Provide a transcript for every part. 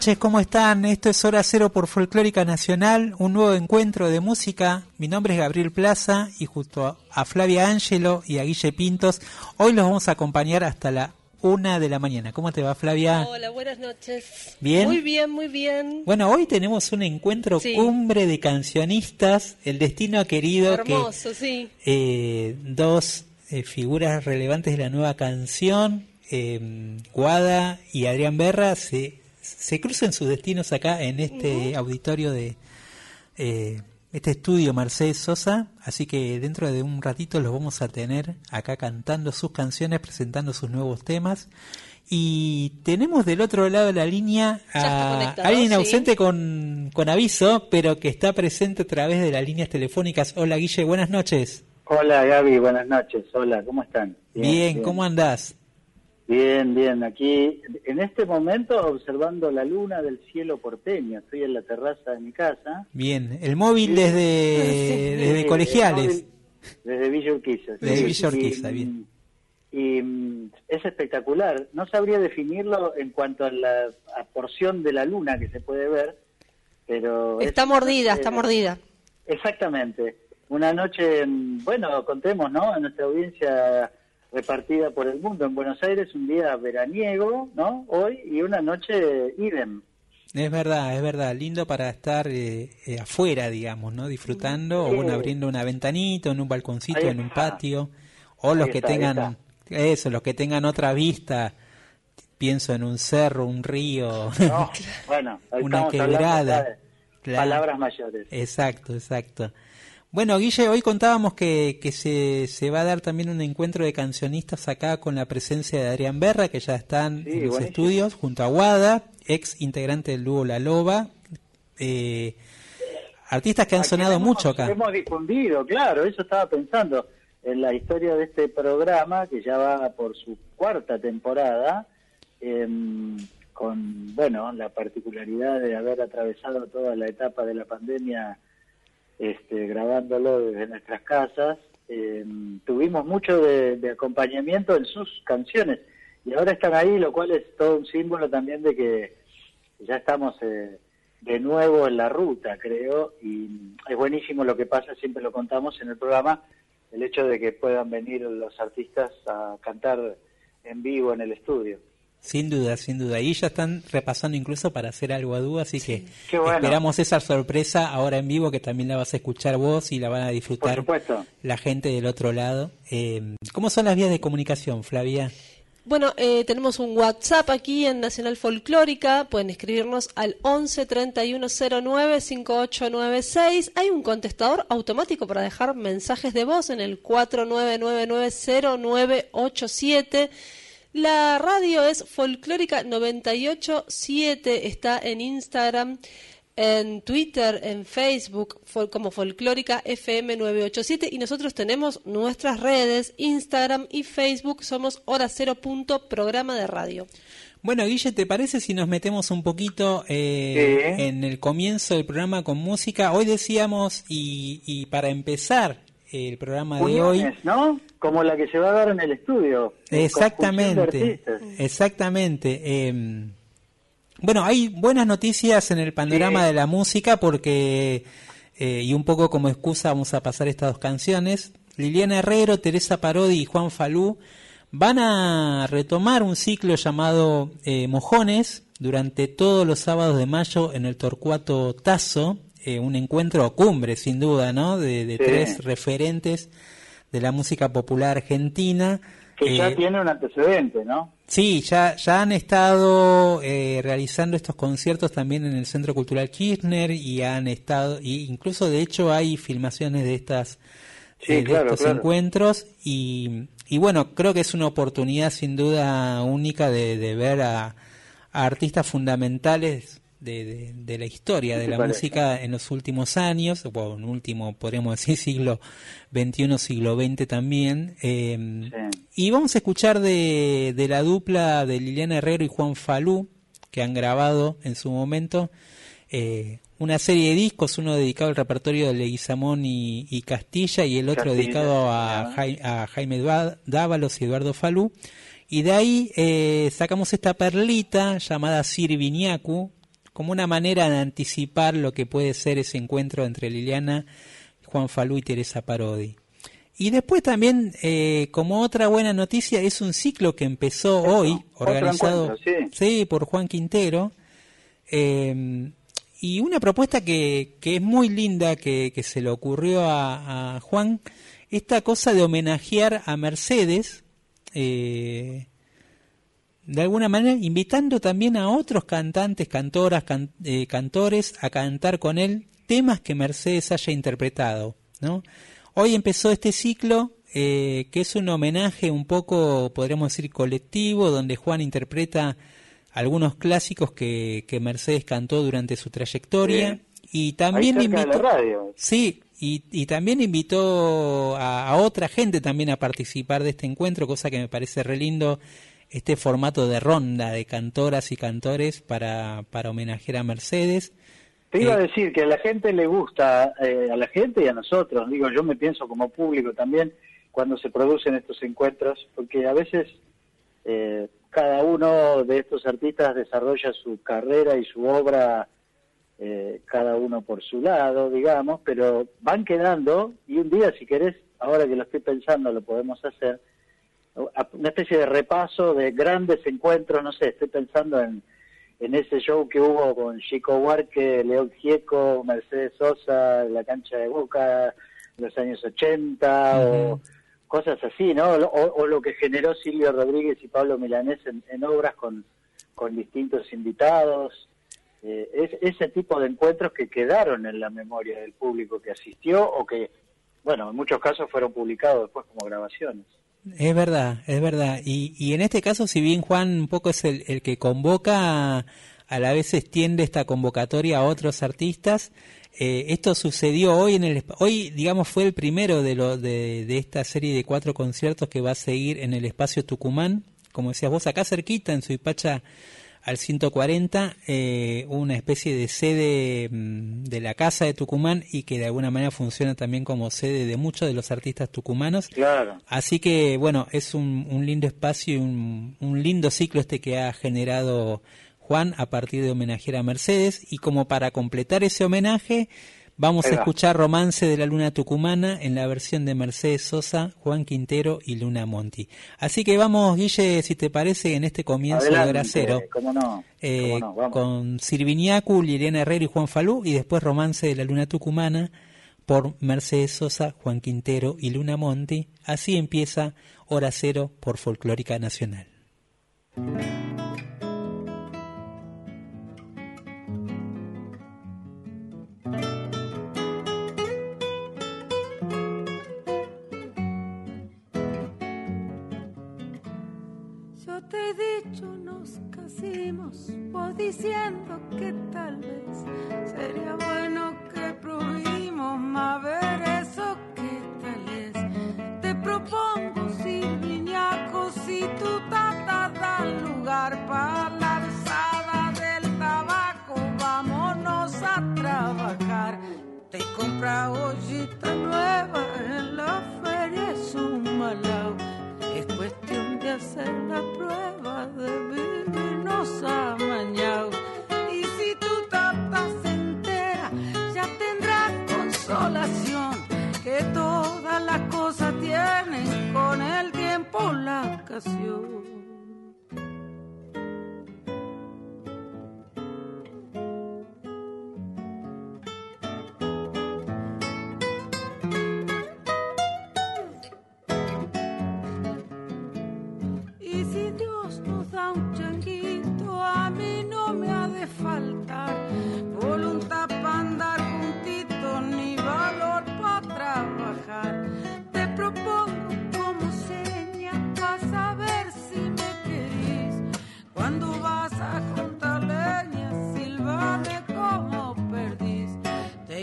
noches, ¿cómo están? Esto es Hora Cero por Folclórica Nacional, un nuevo encuentro de música. Mi nombre es Gabriel Plaza y junto a Flavia Ángelo y a Guille Pintos, hoy los vamos a acompañar hasta la una de la mañana. ¿Cómo te va, Flavia? Hola, buenas noches. ¿Bien? Muy bien, muy bien. Bueno, hoy tenemos un encuentro Sí. cumbre de cancionistas, el destino ha querido Hermoso, sí. que eh, dos eh, figuras relevantes de la nueva canción, eh, Guada y Adrián Berra, se, se crucen sus destinos acá en este auditorio de eh, este estudio Mercedes Sosa, así que dentro de un ratito los vamos a tener acá cantando sus canciones, presentando sus nuevos temas. Y tenemos del otro lado de la línea a alguien sí. ausente con, con aviso, pero que está presente a través de las líneas telefónicas. Hola Guille, buenas noches. Hola Gaby, buenas noches. Hola, ¿cómo están? Bien, ¿cómo andás? Bien, bien. Aquí, en este momento, observando la luna del cielo porteño. Estoy en la terraza de mi casa. Bien, el móvil desde, desde Sí, colegiales. móvil Desde Villa Urquiza. sí. Desde Villa Y, Urquiza, bien. Y mm, es espectacular. No sabría definirlo en cuanto a la a porción de la luna que se puede ver, pero... Está es- mordida, está eh, mordida. Exactamente. Una noche, mm, bueno, contemos, ¿no? A nuestra audiencia repartida por el mundo. En Buenos Aires, un día veraniego, ¿no? Hoy, y una noche idem. Es verdad, es verdad, lindo para estar eh, eh, afuera, digamos, ¿no? Disfrutando, o bueno, abriendo una ventanita, en un balconcito, en un patio, o los Ahí que está, tengan, eso, los que tengan otra vista, pienso en un cerro, un río, ¿no? bueno, ahí una hablando quebrada. Claro. palabras mayores. Exacto, exacto. Bueno, Guille, hoy contábamos que, que se, se va a dar también un encuentro de cancionistas acá con la presencia de Adrián Berra, que ya están Sí, en los estudios, junto a Guada, ex integrante del dúo La Loba. Eh, artistas que han Aquí sonado hemos- mucho acá. Hemos difundido, claro, eso estaba pensando en la historia de este programa que ya va por su cuarta temporada, em, con, bueno, la particularidad de haber atravesado toda la etapa de la pandemia este, grabándolo desde nuestras casas. em, tuvimos mucho de, de acompañamiento en sus canciones y ahora están ahí, lo cual es todo un símbolo también de que ya estamos eh, de nuevo en la ruta, creo, y es buenísimo lo que pasa, siempre lo contamos en el programa, el hecho de que puedan venir los artistas a cantar en vivo en el estudio. Sin duda, sin duda. Y ya están repasando incluso para hacer algo a dúo, así que bueno. esperamos esa sorpresa ahora en vivo que también la vas a escuchar vos y la van a Por disfrutar supuesto. la gente del otro lado. Eh, ¿Cómo son las vías de comunicación, Flavia? Bueno, eh, tenemos un WhatsApp aquí en Nacional Folclórica. Pueden escribirnos al 11 3109 5896. Hay un contestador automático para dejar mensajes de voz en el 49990987. La radio es Folclórica 987. Está en Instagram en Twitter, en Facebook, como Folclórica FM 987 y nosotros tenemos nuestras redes, Instagram y Facebook, somos Hora Cero Punto, programa de radio. Bueno, Guille, ¿te parece si nos metemos un poquito eh, en el comienzo del programa con música? Hoy decíamos, y, para empezar el programa de hoy... ¿no? Como la que se va a dar en el estudio. Exactamente, exactamente. Eh, bueno, hay buenas noticias en el panorama de la música porque, eh, y un poco como excusa vamos a pasar estas dos canciones, Liliana Herrero, Teresa Parodi y Juan Falú van a retomar un ciclo llamado eh, Mojones durante todos los sábados de mayo en el Torcuato Tazo, eh, un encuentro cumbre sin duda, ¿no? De, tres referentes de la música popular argentina. Que ya tiene un antecedente, ¿no? Sí, ya, ya han estado eh, realizando estos conciertos también en el Centro Cultural Kirchner y han estado, y incluso de hecho hay filmaciones de estas eh, de estos encuentros y, y bueno, creo que es una oportunidad sin duda única de, de ver a, a artistas fundamentales de, de, la historia de la música en los últimos años, o en último, podríamos decir, siglo XXI, siglo XX también. Em, y vamos a escuchar de, de la dupla de Liliana Herrero y Juan Falú, que han grabado en su momento eh, una serie de discos, uno dedicado al repertorio de Leguizamón y, y Castilla y el otro dedicado a, a Jaime Dávalos y Eduardo Falú. Y de ahí eh, sacamos esta perlita llamada Sirviniacu, como una manera de anticipar lo que puede ser ese encuentro entre Liliana, Juan Falú y Teresa Parodi. Y después también, eh, como otra buena noticia, es un ciclo que empezó hoy, organizado sí. por Juan Quintero, eh, y una propuesta que, que es muy linda, que, que se le ocurrió a, a, Juan, esta cosa de homenajear a Mercedes, eh, de alguna manera invitando también a otros cantantes, cantoras, eh, cantores a cantar con él temas que Mercedes haya interpretado. ¿no? Hoy empezó este ciclo eh, que es un homenaje un poco, podríamos decir, colectivo, donde Juan interpreta algunos clásicos que, que Mercedes cantó durante su trayectoria. Y también invitó, sí, y, y, también invitó a, a, otra gente también a participar de este encuentro, cosa que me parece re lindo este formato de ronda de cantoras y cantores para, para homenajear a Mercedes. Te iba a eh, decir que a la gente le gusta, eh, a la gente y a nosotros, digo, yo me pienso como público también cuando se producen estos encuentros, porque a veces eh, cada uno de estos artistas desarrolla su carrera y su obra, cada uno por su lado, digamos, pero van quedando y un día, si querés, ahora que lo estoy pensando, lo podemos hacer, una especie de repaso de grandes encuentros, no sé, estoy pensando en, en ese show que hubo con Chico Huarque, León Gieco, Mercedes Sosa, la cancha de Boca, los años 80, o cosas así, ¿no? O, lo que generó Silvio Rodríguez y Pablo Milanés en, obras con, con distintos invitados. Eh, es, ese tipo de encuentros que quedaron en la memoria del público que asistió o que, bueno, en muchos casos fueron publicados después como grabaciones. Es verdad, es verdad. Y, y en este caso, si bien Juan un poco es el, que convoca, a la vez extiende esta convocatoria a otros artistas, eh, esto sucedió hoy en el hoy digamos fue el primero de de, de, esta serie de cuatro conciertos que va a seguir en el espacio Tucumán como decías vos acá cerquita en Suipacha al 140, eh, una especie de sede mm, de la Casa de Tucumán y que de alguna manera funciona también como sede de muchos de los artistas tucumanos. Claro. Así que, bueno, es un, un lindo espacio y un, un, lindo ciclo este que ha generado Juan a partir de homenajear a Mercedes. Y como para completar ese homenaje, Vamos a escuchar Romance de la Luna Tucumana en la versión de Mercedes Sosa, Juan Quintero y Luna Monti. Así que vamos, Guille, si te parece, en este comienzo de Gracero. Cómo no, eh, con Sirviniacu, Liliana Herrero y Juan Falú, y después Romance de la Luna Tucumana por Mercedes Sosa, Juan Quintero y Luna Monti. Así empieza Hora Cero por Folclórica Nacional. Vos diciendo que tal vez sería bueno que prohibimos más ver eso que tal vez. Te propongo sin viñacos si tu tata da lugar para la alzada del tabaco, vámonos a trabajar. Te compra ollita nueva en la feria, es un malao. Es cuestión de hacer la prueba de amañados. Y si tu tata se entera, ya tendrá consolación. Que todas las cosas tienen con el tiempo la ocasión.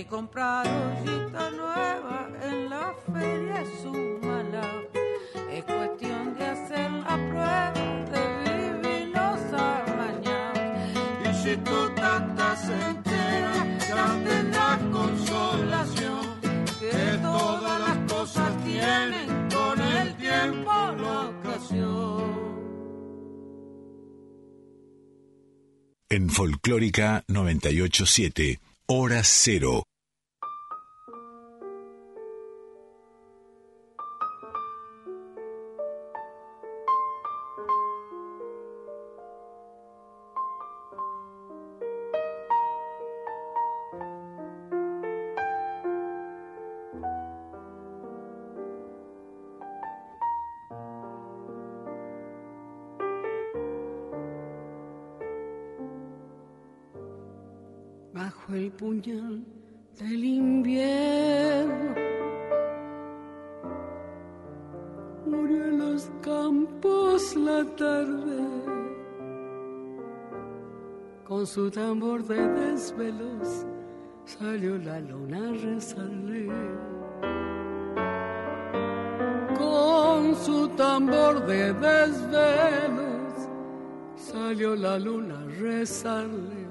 Comprado ollita nueva en la feria, es un malao. Es cuestión de hacer la prueba de vivir los amañados. Y si tu tata se entera, ya tendrás consolación. Que todas las cosas tienen con el tiempo la ocasión. En Folclórica 987, Hora Cero. Puñal del invierno. Murió en los campos la tarde, con su tambor de desvelos salió la luna a rezarle. Con su tambor de desvelos salió la luna a rezarle.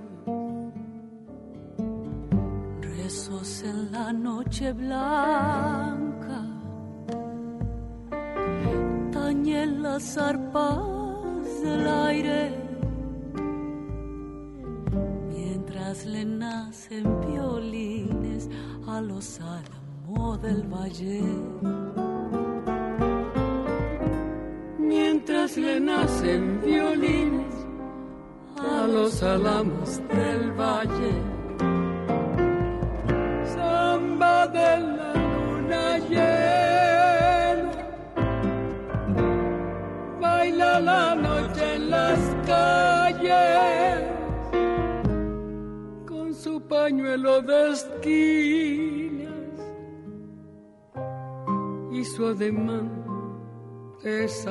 En la noche blanca, tañen las arpas del aire, mientras le nacen violines a los álamos del valle. Mientras le nacen violines a los álamos del valle de la luna llena. Baila la noche en las calles con su pañuelo de esquinas y su ademán de Se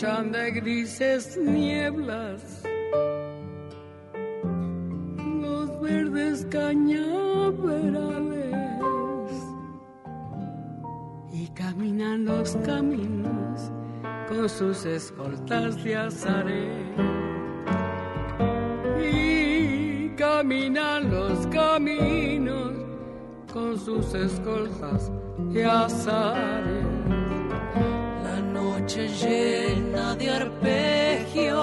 de grises nieblas los verdes cañaverales y caminan los caminos con sus escoltas de azaré. Y caminan los caminos con sus escoltas de azaré. Noche llena de arpegios,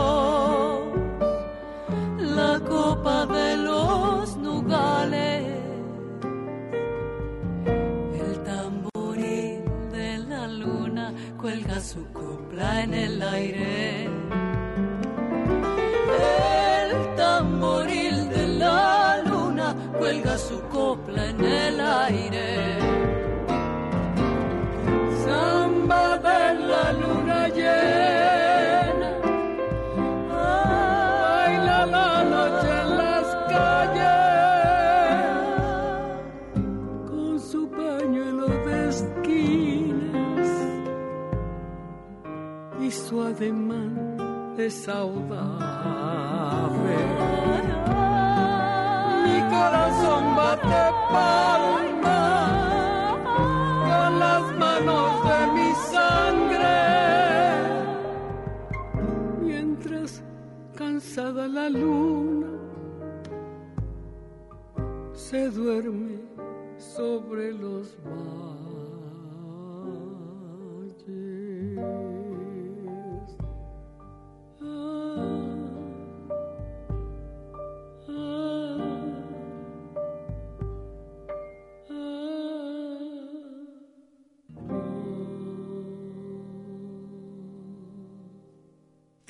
la copa de los nugales, el tamboril de la luna cuelga su copla en el aire. El tamboril de la luna cuelga su copla en el aire. De saudade. Mi corazón bate palma con las manos de mi sangre mientras cansada la luna se duerme sobre los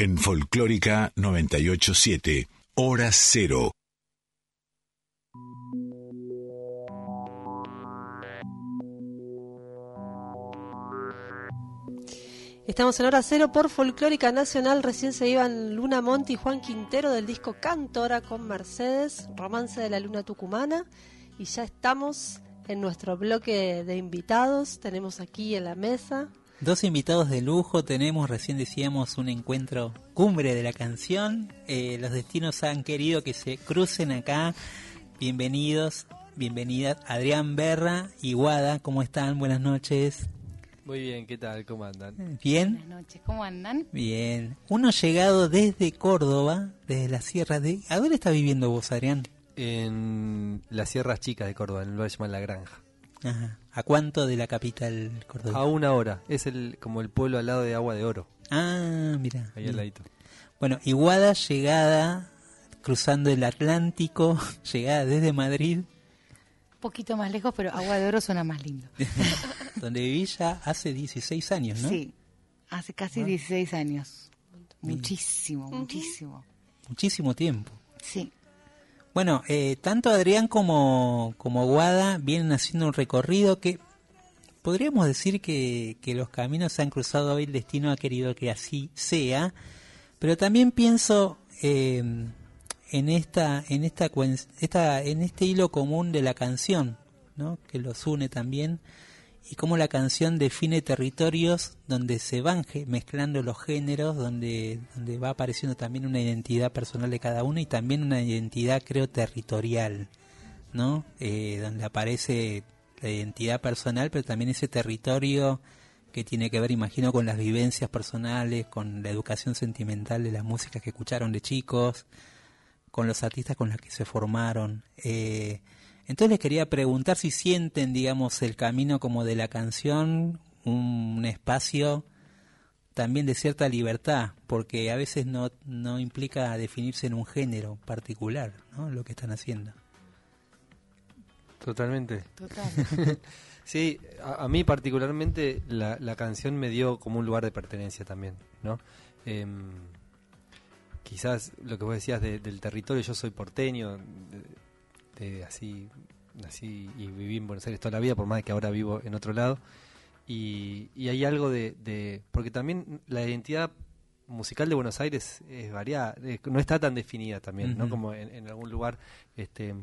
En Folclórica 987, Hora Cero. Estamos en hora cero por Folclórica Nacional. Recién se iban Luna Monti y Juan Quintero del disco Cantora con Mercedes, Romance de la Luna Tucumana. Y ya estamos en nuestro bloque de invitados. Tenemos aquí en la mesa. Dos invitados de lujo, tenemos, recién decíamos, un encuentro cumbre de la canción. Eh, los destinos han querido que se crucen acá. Bienvenidos, bienvenidas Adrián Berra y Guada, ¿cómo están? Buenas noches. Muy bien, ¿qué tal? ¿Cómo andan? ¿Bien? Buenas noches, ¿cómo andan? Bien. Uno llegado desde Córdoba, desde la sierra de... ¿A dónde está viviendo vos, Adrián? En las Sierras Chicas de Córdoba, en el llama La Granja. Ajá. ¿A cuánto de la capital cordobesa? A una hora. Es el como el pueblo al lado de Agua de Oro, Ah, mira. ahí al ladito. Bueno, Iguada llegada, cruzando el Atlántico, llegada desde Madrid, Un poquito más lejos, pero Agua de Oro suena más lindo. donde viví ya hace 16 años, ¿no? Sí, hace casi 16 años. Muchísimo, muchísimo. Muchísimo tiempo. Sí. Bueno, eh, tanto Adrián como, como Guada vienen haciendo un recorrido que podríamos decir que, que los caminos se han cruzado hoy, el destino ha querido que así sea, pero también pienso eh, en esta, en esta, esta, en este hilo común de la canción, ¿no? que los une también y cómo la canción define territorios donde se van mezclando los géneros, donde, donde va apareciendo también una identidad personal de cada uno y también una identidad, creo, territorial, ¿no? Eh, donde aparece la identidad personal, pero también ese territorio que tiene que ver, imagino, con las vivencias personales, con la educación sentimental de las músicas que escucharon de chicos, con los artistas con los que se formaron. Eh, entonces les quería preguntar si sienten, digamos, el camino como de la canción, un, un espacio también de cierta libertad, porque a veces no, no implica definirse en un género particular, ¿no? Lo que están haciendo. Totalmente. Total. Sí, a, a mí particularmente la, la canción me dio como un lugar de pertenencia también, ¿no? Em, quizás lo que vos decías de- del territorio, yo soy porteño, de, de así, nací y viví en Buenos Aires toda la vida, por más que ahora vivo en otro lado, y, y hay algo de, de- porque también la identidad musical de Buenos Aires es variada, no está tan definida también, ¿no? Como en, en algún lugar, este...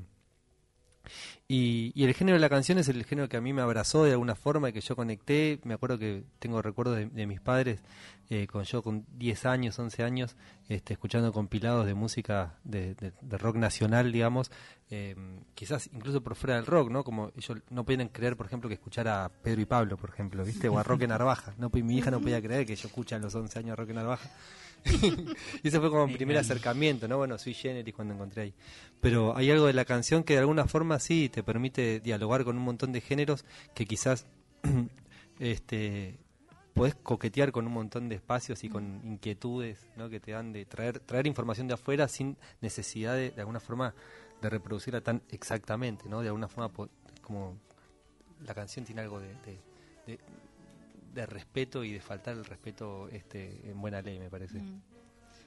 Y, y el género de la canción es el género que a mí me abrazó de alguna forma y que yo conecté. Me acuerdo que tengo recuerdos de, mis padres, eh, con yo con 10 años, 11 años, este, escuchando compilados de música de, rock nacional, digamos, eh, quizás incluso por fuera del rock, ¿no? Como ellos no podían creer, por ejemplo, que escuchara a Pedro y Pablo, por ejemplo, ¿viste? O a Roque Narvaja. No, mi hija no podía creer que yo escucha a los 11 años a Roque Narvaja. y ese fue como mi primer acercamiento, ¿no? Bueno, soy generis cuando encontré ahí. Pero hay algo de la canción que de alguna forma sí te permite dialogar con un montón de géneros que quizás este podés coquetear con un montón de espacios y con inquietudes ¿no? que te dan de traer traer información de afuera sin necesidad de, de alguna forma de reproducirla tan exactamente, ¿no? De alguna forma como la canción tiene algo de, de- de- de respeto y de faltar el respeto este, en buena ley, me parece. Mm.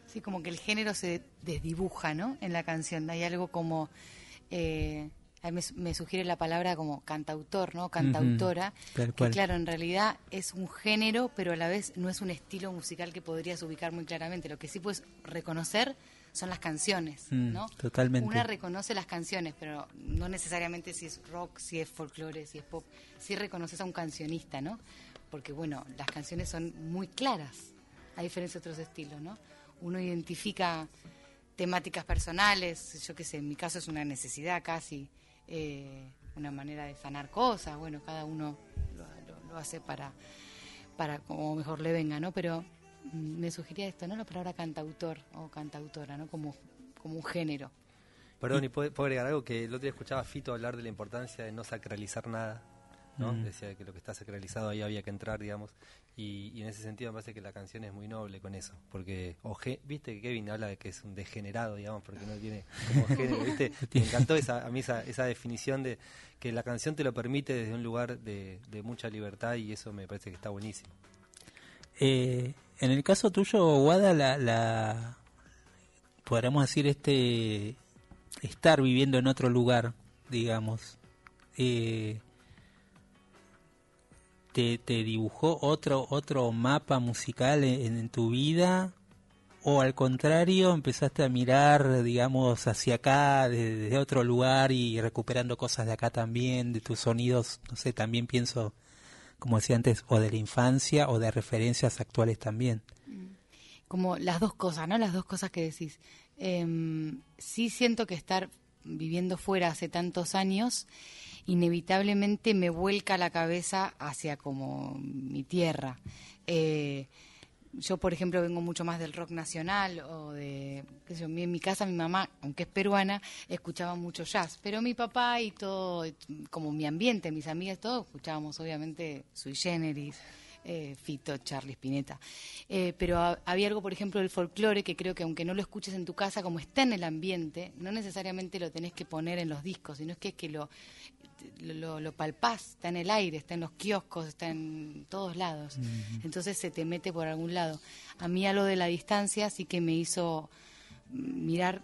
Sí, como que el género se desdibuja, ¿no? En la canción. Hay algo como... Eh, a mí me, me sugiere la palabra como cantautor, ¿no? Cantautora. tal que claro, en realidad es un género, pero a la vez no es un estilo musical que podrías ubicar muy claramente. Lo que sí puedes reconocer son las canciones, Mm, ¿no? totalmente. Una reconoce las canciones, pero no necesariamente si es rock, si es folclore, si es pop. Sí reconoces a un cancionista, ¿no? Porque, bueno, las canciones son muy claras, a diferencia de otros estilos, ¿no? Uno identifica temáticas personales, yo qué sé, en mi caso es una necesidad casi, eh, una manera de sanar cosas, bueno, cada uno lo, lo- lo hace para, para como mejor le venga, ¿no? Pero mm, me sugería esto, ¿no? La palabra cantautor o cantautora, ¿no? Como, como un género. Perdón, y puedo, agregar algo que el otro día escuchaba Fito hablar de la importancia de no sacralizar nada, ¿no? Mm. Decía que lo que está sacralizado ahí había que entrar, digamos, y, y en ese sentido me parece que la canción es muy noble con eso, porque, oje, viste que Kevin habla de que es un degenerado, digamos, porque no tiene como género, viste, me encantó esa, a mí esa, esa definición de que la canción te lo permite desde un lugar de, de mucha libertad y eso me parece que está buenísimo. Eh, en el caso tuyo, Guada, la, la podríamos decir este estar viviendo en otro lugar, digamos, eh, te, te dibujó otro otro mapa musical en, tu vida o al contrario empezaste a mirar, digamos, hacia acá desde, otro lugar y recuperando cosas de acá también, de tus sonidos, no sé, también pienso como decía antes, o de la infancia o de referencias actuales también. como las dos cosas, ¿no? Las dos cosas que decís. Em, sí siento que estar viviendo fuera hace tantos años, inevitablemente me vuelca la cabeza hacia como mi tierra. Eh, yo, por ejemplo, vengo mucho más del rock nacional o de, qué sé yo, en mi casa mi mamá, aunque es peruana, escuchaba mucho jazz, pero mi papá y todo, como mi ambiente, mis amigas, todo, escuchábamos obviamente sui generis, eh, Fito, Charlie Spinetta. Eh, pero ha- había algo, por ejemplo, del folclore que creo que aunque no lo escuches en tu casa, como está en el ambiente, no necesariamente lo tenés que poner en los discos, sino es que es que lo, lo, lo palpás, está en el aire, está en los kioscos, está en todos lados. Entonces se te mete por algún lado. A mí a lo de la distancia sí que me hizo mirar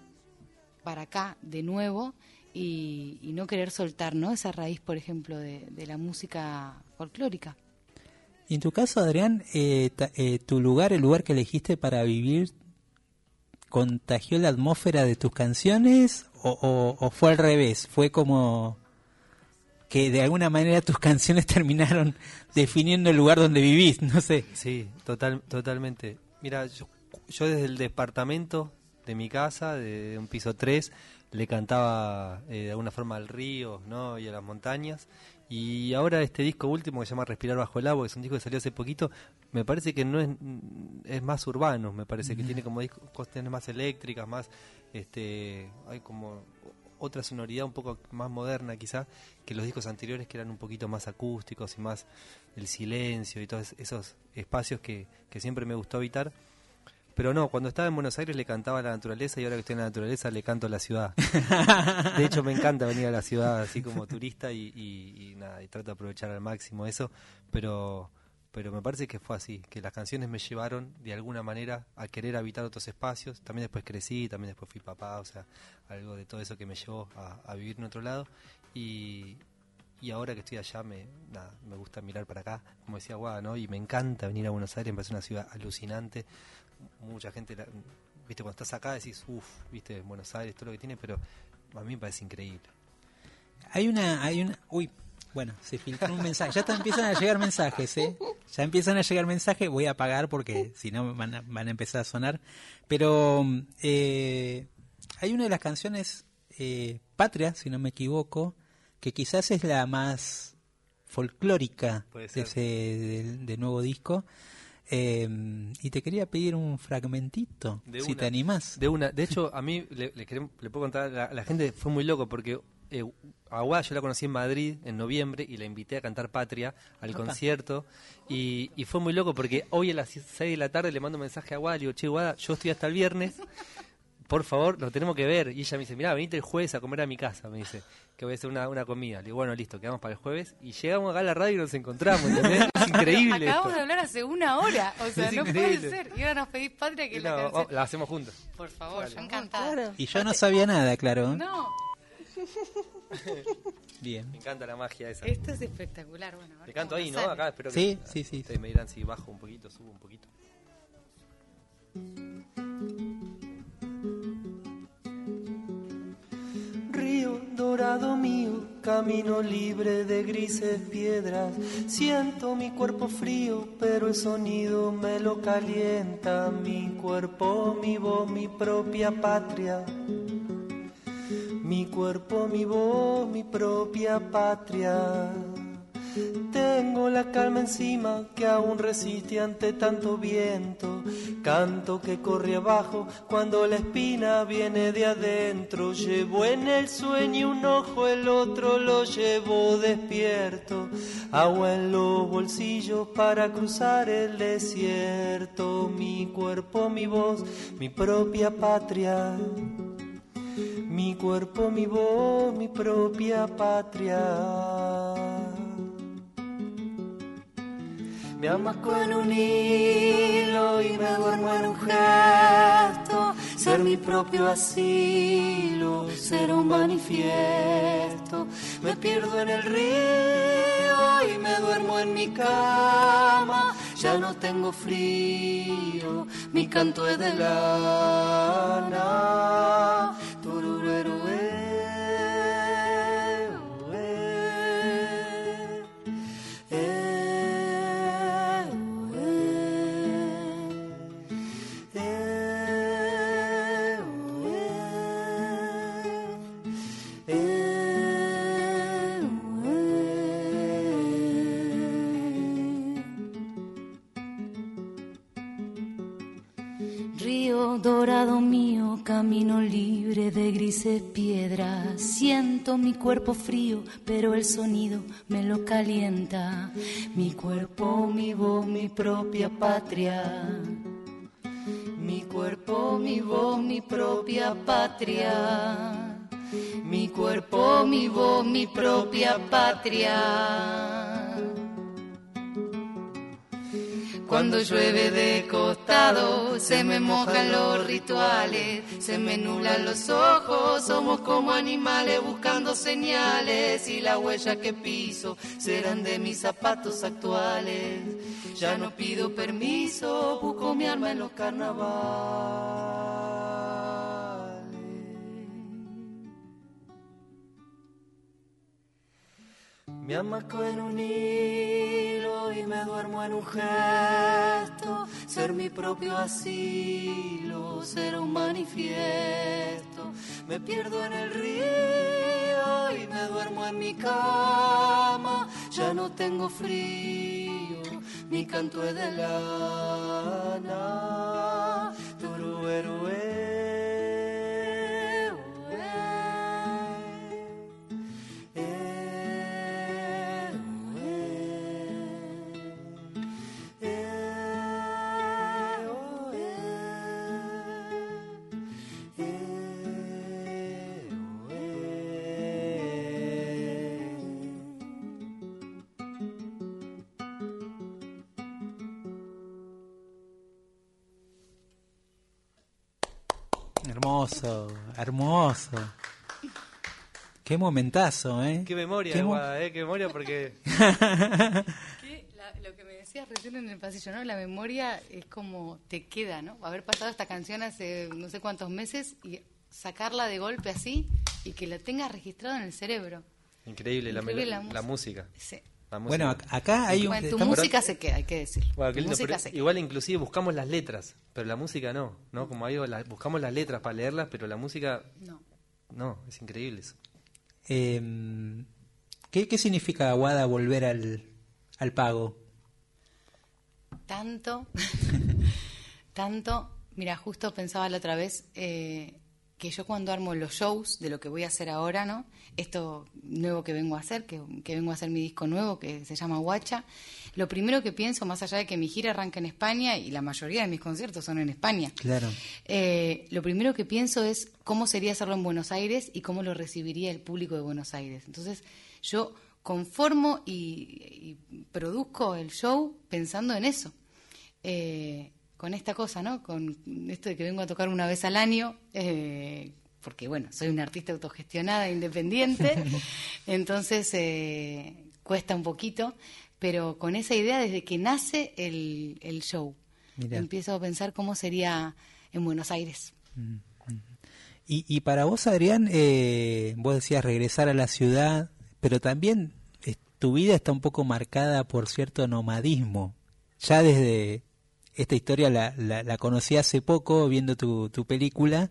para acá de nuevo y, y no querer soltar ¿no? esa raíz, por ejemplo, de, de la música folclórica. Y en tu caso, Adrián, eh, ta- eh, tu lugar, el lugar que elegiste para vivir, ¿contagió la atmósfera de tus canciones o, o- fue al revés? Fue como que de alguna manera tus canciones terminaron definiendo el lugar donde vivís, no sé. Sí, total, totalmente. Mira, yo, yo desde el departamento de mi casa, de, de un piso 3, le cantaba eh, de alguna forma al río ¿no? y a las montañas. Y ahora este disco último que se llama Respirar bajo el agua, que es un disco que salió hace poquito, me parece que no es, es más urbano, me parece que tiene como cuestiones más eléctricas, más, este, hay como otra sonoridad un poco más moderna quizá que los discos anteriores que eran un poquito más acústicos y más el silencio y todos esos espacios que, que siempre me gustó habitar. Pero no, cuando estaba en Buenos Aires le cantaba a la naturaleza y ahora que estoy en la naturaleza le canto a la ciudad. De hecho me encanta venir a la ciudad así como turista y, y- y nada, y trato de aprovechar al máximo eso, pero pero me parece que fue así, que las canciones me llevaron de alguna manera a querer habitar otros espacios. También después crecí, también después fui papá, o sea, algo de todo eso que me llevó a, a vivir en otro lado. Y, y ahora que estoy allá, me, nada, me gusta mirar para acá, como decía Guada, ¿no? Y me encanta venir a Buenos Aires, me parece una ciudad alucinante. Mucha gente, la- viste, cuando estás acá decís, uff, viste, Buenos Aires, todo lo que tiene, pero a mí me parece increíble. Hay una, hay una, uy, bueno, se filtró un mensaje, ya te empiezan a llegar mensajes, ¿eh? Ya empiezan a llegar mensajes, voy a apagar porque si no van a, van a empezar a sonar. Pero eh, hay una de las canciones, eh, Patria, si no me equivoco, que quizás es la más folclórica de ese del, del nuevo disco. Eh, y te quería pedir un fragmentito, De si una. te animás. De una, de hecho, a mí le, le querem- le puedo contar, la, la gente fue muy loco porque eh, yo la conocí en Madrid en noviembre y la invité a cantar Patria al concierto y, y fue muy loco porque hoy a las 6 de la tarde le mando un mensaje a Guada, le digo, che yo estoy hasta el viernes, por favor, lo tenemos que ver. Y ella me dice, mira, venite el jueves a comer a mi casa, me dice, que voy a hacer una, una comida. Le digo, bueno, listo, quedamos para el jueves. Y llegamos acá a la radio y nos encontramos, ¿entendés? Es increíble Acabamos esto. de hablar hace una hora. O sea, Es no increíble. puede ser. Y ahora nos pedís patria que es la no, canción. la hacemos juntos. Por favor, yo encantada. Claro. Y yo no sabía nada, claro. No, Bien. Me encanta la magia esa. esto es espectacular. Bueno, Te canto ahí, ¿no? sale. Acá espero que... Sí, sí, sí. Ustedes me dirán si bajo un poquito, subo un poquito. Dorado mío, camino libre de grises piedras. Siento mi cuerpo frío, pero el sonido me lo calienta. Mi cuerpo, mi voz, mi propia patria. Mi cuerpo, mi voz, mi propia patria. Tengo la calma encima que aún resiste ante tanto viento. Canto que corre abajo cuando la espina viene de adentro. Llevo en el sueño un ojo, el otro lo llevo despierto. Agua en los bolsillos para cruzar el desierto. Mi cuerpo, mi voz, mi propia patria. Mi cuerpo, mi voz, mi propia patria. Me amasco en un hilo y me duermo en un gesto. Ser mi propio asilo, ser un manifiesto. Me pierdo en el río y me duermo en mi cama. Ya no tengo frío, mi canto es de lana. Camino libre de grises piedras. Siento mi cuerpo frío, pero el sonido me lo calienta. Mi cuerpo, mi voz, mi propia patria. Mi cuerpo, mi voz, mi propia patria. Mi cuerpo, mi voz, mi propia patria. Cuando llueve de costado, se me mojan los rituales, se me nublan los ojos, somos como animales buscando señales y la huella que piso serán de mis zapatos actuales. Ya no pido permiso, busco mi alma en los carnavales. Me amasco en un hilo y me duermo en un gesto. Ser mi propio asilo, ser un manifiesto. Me pierdo en el río y me duermo en mi cama. Ya no tengo frío, mi canto es de lana. Turueru, Hermoso, hermoso. Qué momentazo, ¿eh? Qué memoria, Qué mo- Guada, ¿eh? Qué memoria porque... Que la- lo que me decías recién en el pasillo, ¿no? La memoria es como te queda, ¿no? Haber pasado esta canción hace no sé cuántos meses y sacarla de golpe así y que la tengas registrado en el cerebro. Increíble, la, Increíble la la música. música. Sí. Bueno, ac- acá hay un... Bueno, tu estamos- música se queda, hay que decirlo. Bueno, lindo, música pero se queda. igual inclusive buscamos las letras, pero la música no, ¿no? Como digo, la- buscamos las letras para leerlas, pero la música No. no, es increíble eso. eh, ¿qué, ¿Qué significa, Aguada, volver al, al pago? Tanto, tanto. Mira, justo pensaba la otra vez eh, que yo cuando armo los shows de lo que voy a hacer ahora, ¿no? Esto nuevo que vengo a hacer, que, que vengo a hacer mi disco nuevo que se llama Guacha, lo primero que pienso, más allá de que mi gira arranca en España y la mayoría de mis conciertos son en España, Claro. eh, lo primero que pienso es cómo sería hacerlo en Buenos Aires y cómo lo recibiría el público de Buenos Aires. Entonces, yo conformo y, y produzco el show pensando en eso. Eh, con esta cosa, ¿no? Con esto de que vengo a tocar una vez al año, eh, porque bueno, soy una artista autogestionada, independiente, entonces eh, cuesta un poquito, pero con esa idea desde que nace el, el show, Mirá. empiezo a pensar cómo sería en Buenos Aires. Y, y para vos, Adrián, eh, vos decías regresar a la ciudad, pero también tu vida está un poco marcada por cierto nomadismo. Ya desde esta historia la, la, la conocí hace poco viendo tu, tu película,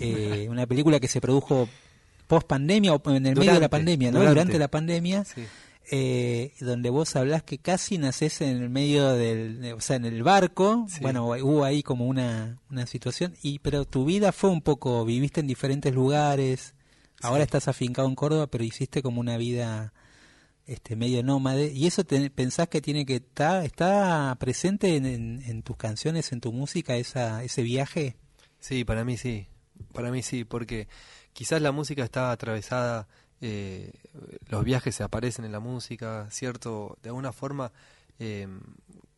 eh, una película que se produjo post pandemia o en el medio de la pandemia, ¿no? durante. Durante la pandemia. Sí. eh, donde vos hablás que casi nacés en el medio del, de- o sea, en el barco, Sí. bueno, hubo ahí como una, una situación, y pero tu vida fue un poco, viviste en diferentes lugares, ahora estás afincado en Córdoba, pero hiciste como una vida este medio nómade, y eso te- pensás que tiene que estar, está presente en, en- en tus canciones, en tu música, esa, ese viaje. Sí, para mí sí, para mí sí, porque quizás la música está atravesada, eh, los viajes se aparecen en la música, ¿cierto? De alguna forma, eh,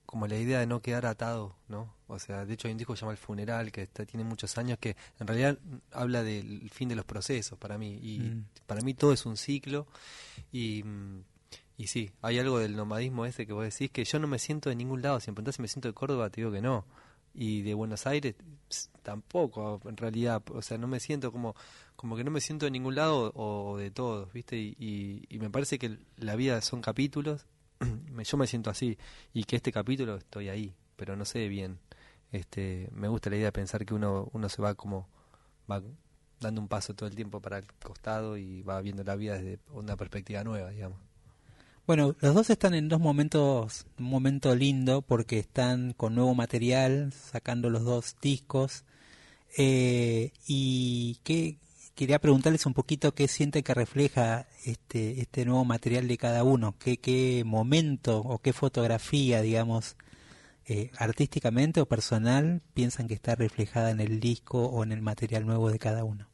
como la idea de no quedar atado, ¿no? O sea, de hecho hay un disco que se llama El Funeral, que está- tiene muchos años, que en realidad habla del fin de los procesos para mí, y Mm. para mí todo es un ciclo, y... mm, y sí, hay algo del nomadismo ese que vos decís que yo no me siento de ningún lado. Si me preguntás si me siento de Córdoba, te digo que no. Y de Buenos Aires tampoco, en realidad. O sea, no me siento como como que no me siento de ningún lado o de todos, ¿viste? Y, y, y me parece que la vida son capítulos. Yo me siento así. Y que este capítulo estoy ahí, pero no sé bien. este Me gusta la idea de pensar que uno, uno se va como... va dando un paso todo el tiempo para el costado y va viendo la vida desde una perspectiva nueva, digamos. Bueno, los dos están en dos momentos, un momento lindo porque están con nuevo material, sacando los dos discos. Eh, y que quería preguntarles un poquito qué sienten que refleja este, este nuevo material de cada uno, qué, qué momento o qué fotografía, digamos, eh, artísticamente o personal, piensan que está reflejada en el disco o en el material nuevo de cada uno.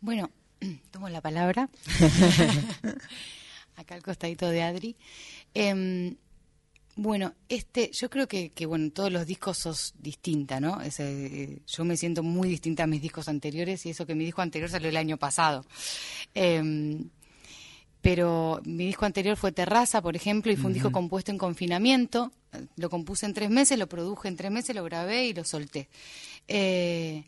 Bueno, tomo la palabra. Acá al costadito de Adri. Em, bueno, este, yo creo que, que bueno, todos los discos sos distinta, ¿no? Ese, eh, yo me siento muy distinta a mis discos anteriores y eso que mi disco anterior salió el año pasado. Em, pero mi disco anterior fue Terraza, por ejemplo, y fue un disco compuesto en confinamiento. Eh, Lo compuse en tres meses, lo produje en tres meses, lo grabé y lo solté. Eh,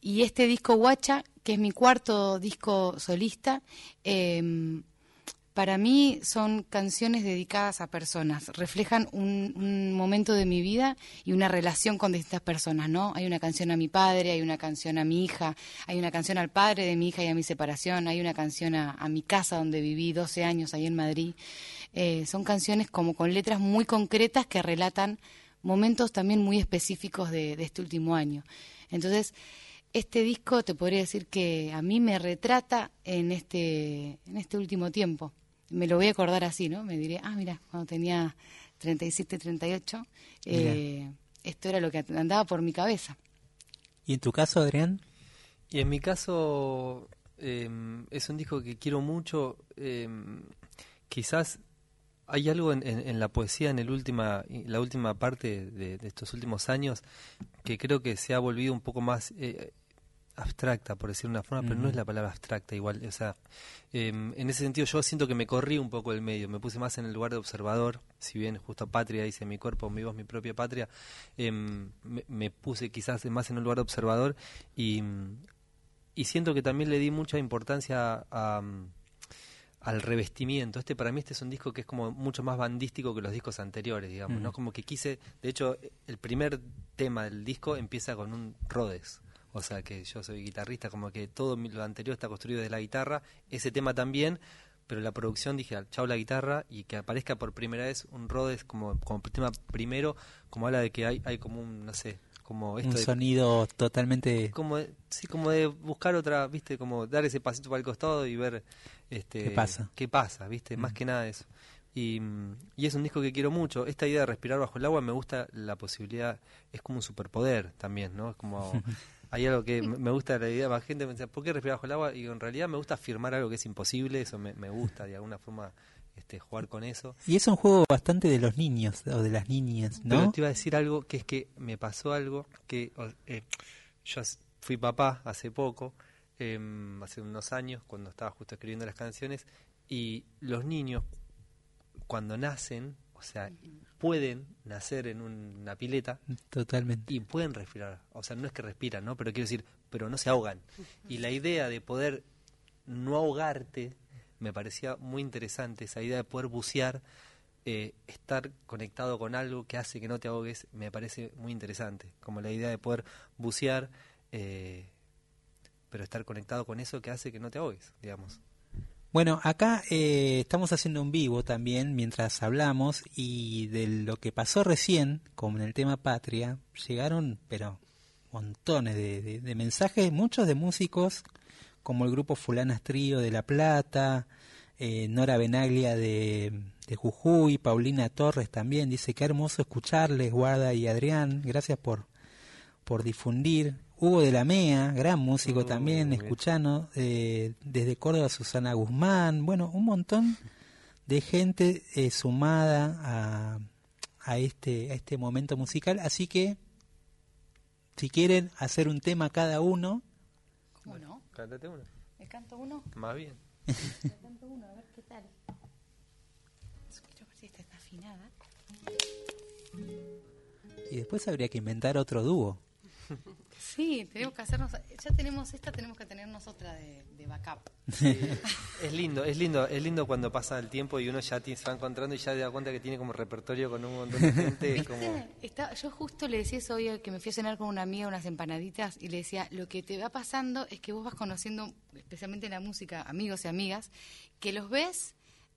y este disco Guacha, que es mi cuarto disco solista, eh, para mí son canciones dedicadas a personas, reflejan un, un momento de mi vida y una relación con distintas personas, ¿no? Hay una canción a mi padre, hay una canción a mi hija, hay una canción al padre de mi hija y a mi separación, hay una canción a, mi casa donde viví 12 años ahí en Madrid. Eh, son canciones como con letras muy concretas que relatan momentos también muy específicos de, de este último año. Entonces, este disco te podría decir que a mí me retrata en este, en este último tiempo. Me lo voy a acordar así, ¿no? Me diré, ah, mira, cuando tenía 37, 38, eh, esto era lo que andaba por mi cabeza. ¿Y en tu caso, Adrián? Y en mi caso eh, es un disco que quiero mucho. eh, quizás hay algo en, en- en la poesía en el última, la última parte de, de estos últimos años que creo que se ha volvido un poco más eh, abstracta, por decir una forma, pero no es la palabra abstracta igual. O sea, eh, en ese sentido yo siento que me corrí un poco del medio, me puse más en el lugar de observador, si bien justo patria dice mi cuerpo, mi voz, mi propia patria, eh, me, me puse quizás más en un lugar de observador y, y siento que también le di mucha importancia a, al revestimiento. Este para mí este es un disco que es como mucho más bandístico que los discos anteriores, digamos, ¿no? Como que quise, de hecho, el primer tema del disco empieza con un Rhodes. O sea que yo soy guitarrista, como que todo lo anterior está construido de la guitarra, ese tema también, pero la producción dije, chao la guitarra, y que aparezca por primera vez un Rhodes como, como tema primero, como habla de que hay, hay como un, no sé, como esto Un de sonido totalmente... como de- sí como de buscar otra viste como dar ese pasito para el costado y ver este ¿Qué pasa? qué pasa viste más que nada eso. Y, mm, y es un disco que quiero mucho. Esta idea de respirar bajo el agua me gusta la posibilidad es como un superpoder también no es como hay algo que me gusta la idea la gente me dice ¿por qué respirar bajo el agua? y en realidad me gusta afirmar algo que es imposible eso me, me gusta de alguna forma este jugar con eso Y es un juego bastante de los niños o de las niñas, pero ¿no? te iba a decir algo que es que me pasó algo que eh, yo fui papá hace poco, em, hace unos años, cuando estaba justo escribiendo las canciones, y los niños cuando nacen, o sea, pueden nacer en una pileta Totalmente. y pueden respirar. O sea, no es que respiran, ¿no? Pero quiero decir, pero no se ahogan. Y la idea de poder no ahogarte me parecía muy interesante, esa idea de poder bucear, eh, estar conectado con algo que hace que no te ahogues, me parece muy interesante. Como la idea de poder bucear, eh, pero estar conectado con eso que hace que no te ahogues, digamos. Bueno, acá eh, estamos haciendo un vivo también mientras hablamos y de lo que pasó recién, como en el tema patria, llegaron, pero montones de mensajes, muchos de músicos, como el grupo Fulanas Trío de La Plata, eh, Nora Benaglia de, de Jujuy, Paulina Torres también, dice que hermoso escucharles, Guarda y Adrián, gracias por, por difundir. Hugo de la MEA, gran músico Oh, también, escuchando. eh, desde Córdoba, Susana Guzmán. Bueno, un montón de gente eh, sumada a, a, este, a este momento musical. Así que, si quieren hacer un tema cada uno, ¿Cómo no? Cántate uno. ¿Me canto uno? Más bien. Me canto uno, a ver qué tal. Quiero ver si esta está afinada. y después habría que inventar otro dúo. Sí, tenemos que hacernos. Ya tenemos esta, tenemos que tenernos otra de, de backup. Es lindo, es lindo, es lindo cuando pasa el tiempo y uno ya ti- se va encontrando y ya se da cuenta que tiene como repertorio con un montón de gente. como... ¿Viste? Está- yo justo le decía eso hoy que me fui a cenar con una amiga unas empanaditas y le decía, lo que te va pasando es que vos vas conociendo, especialmente en la música, amigos y amigas, que los ves,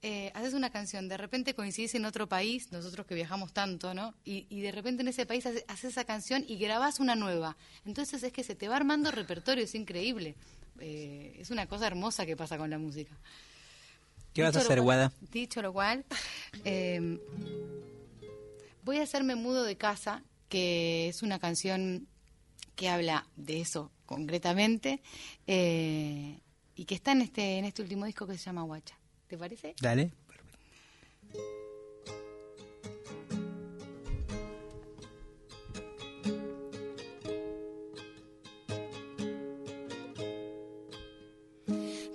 eh, haces una canción, de repente coincidís en otro país, nosotros que viajamos tanto, ¿no? Y, y de repente en ese país hace- haces esa canción y grabás una nueva. Entonces es que se te va armando repertorio, es increíble. Eh, es una cosa hermosa que pasa con la música. ¿Qué vas a hacer, cual- Guada? Dicho lo cual, eh, voy a hacerme mudo de casa, que es una canción que habla de eso concretamente y que está en este en este último disco que se llama Guacha. ¿Te parece? Dale.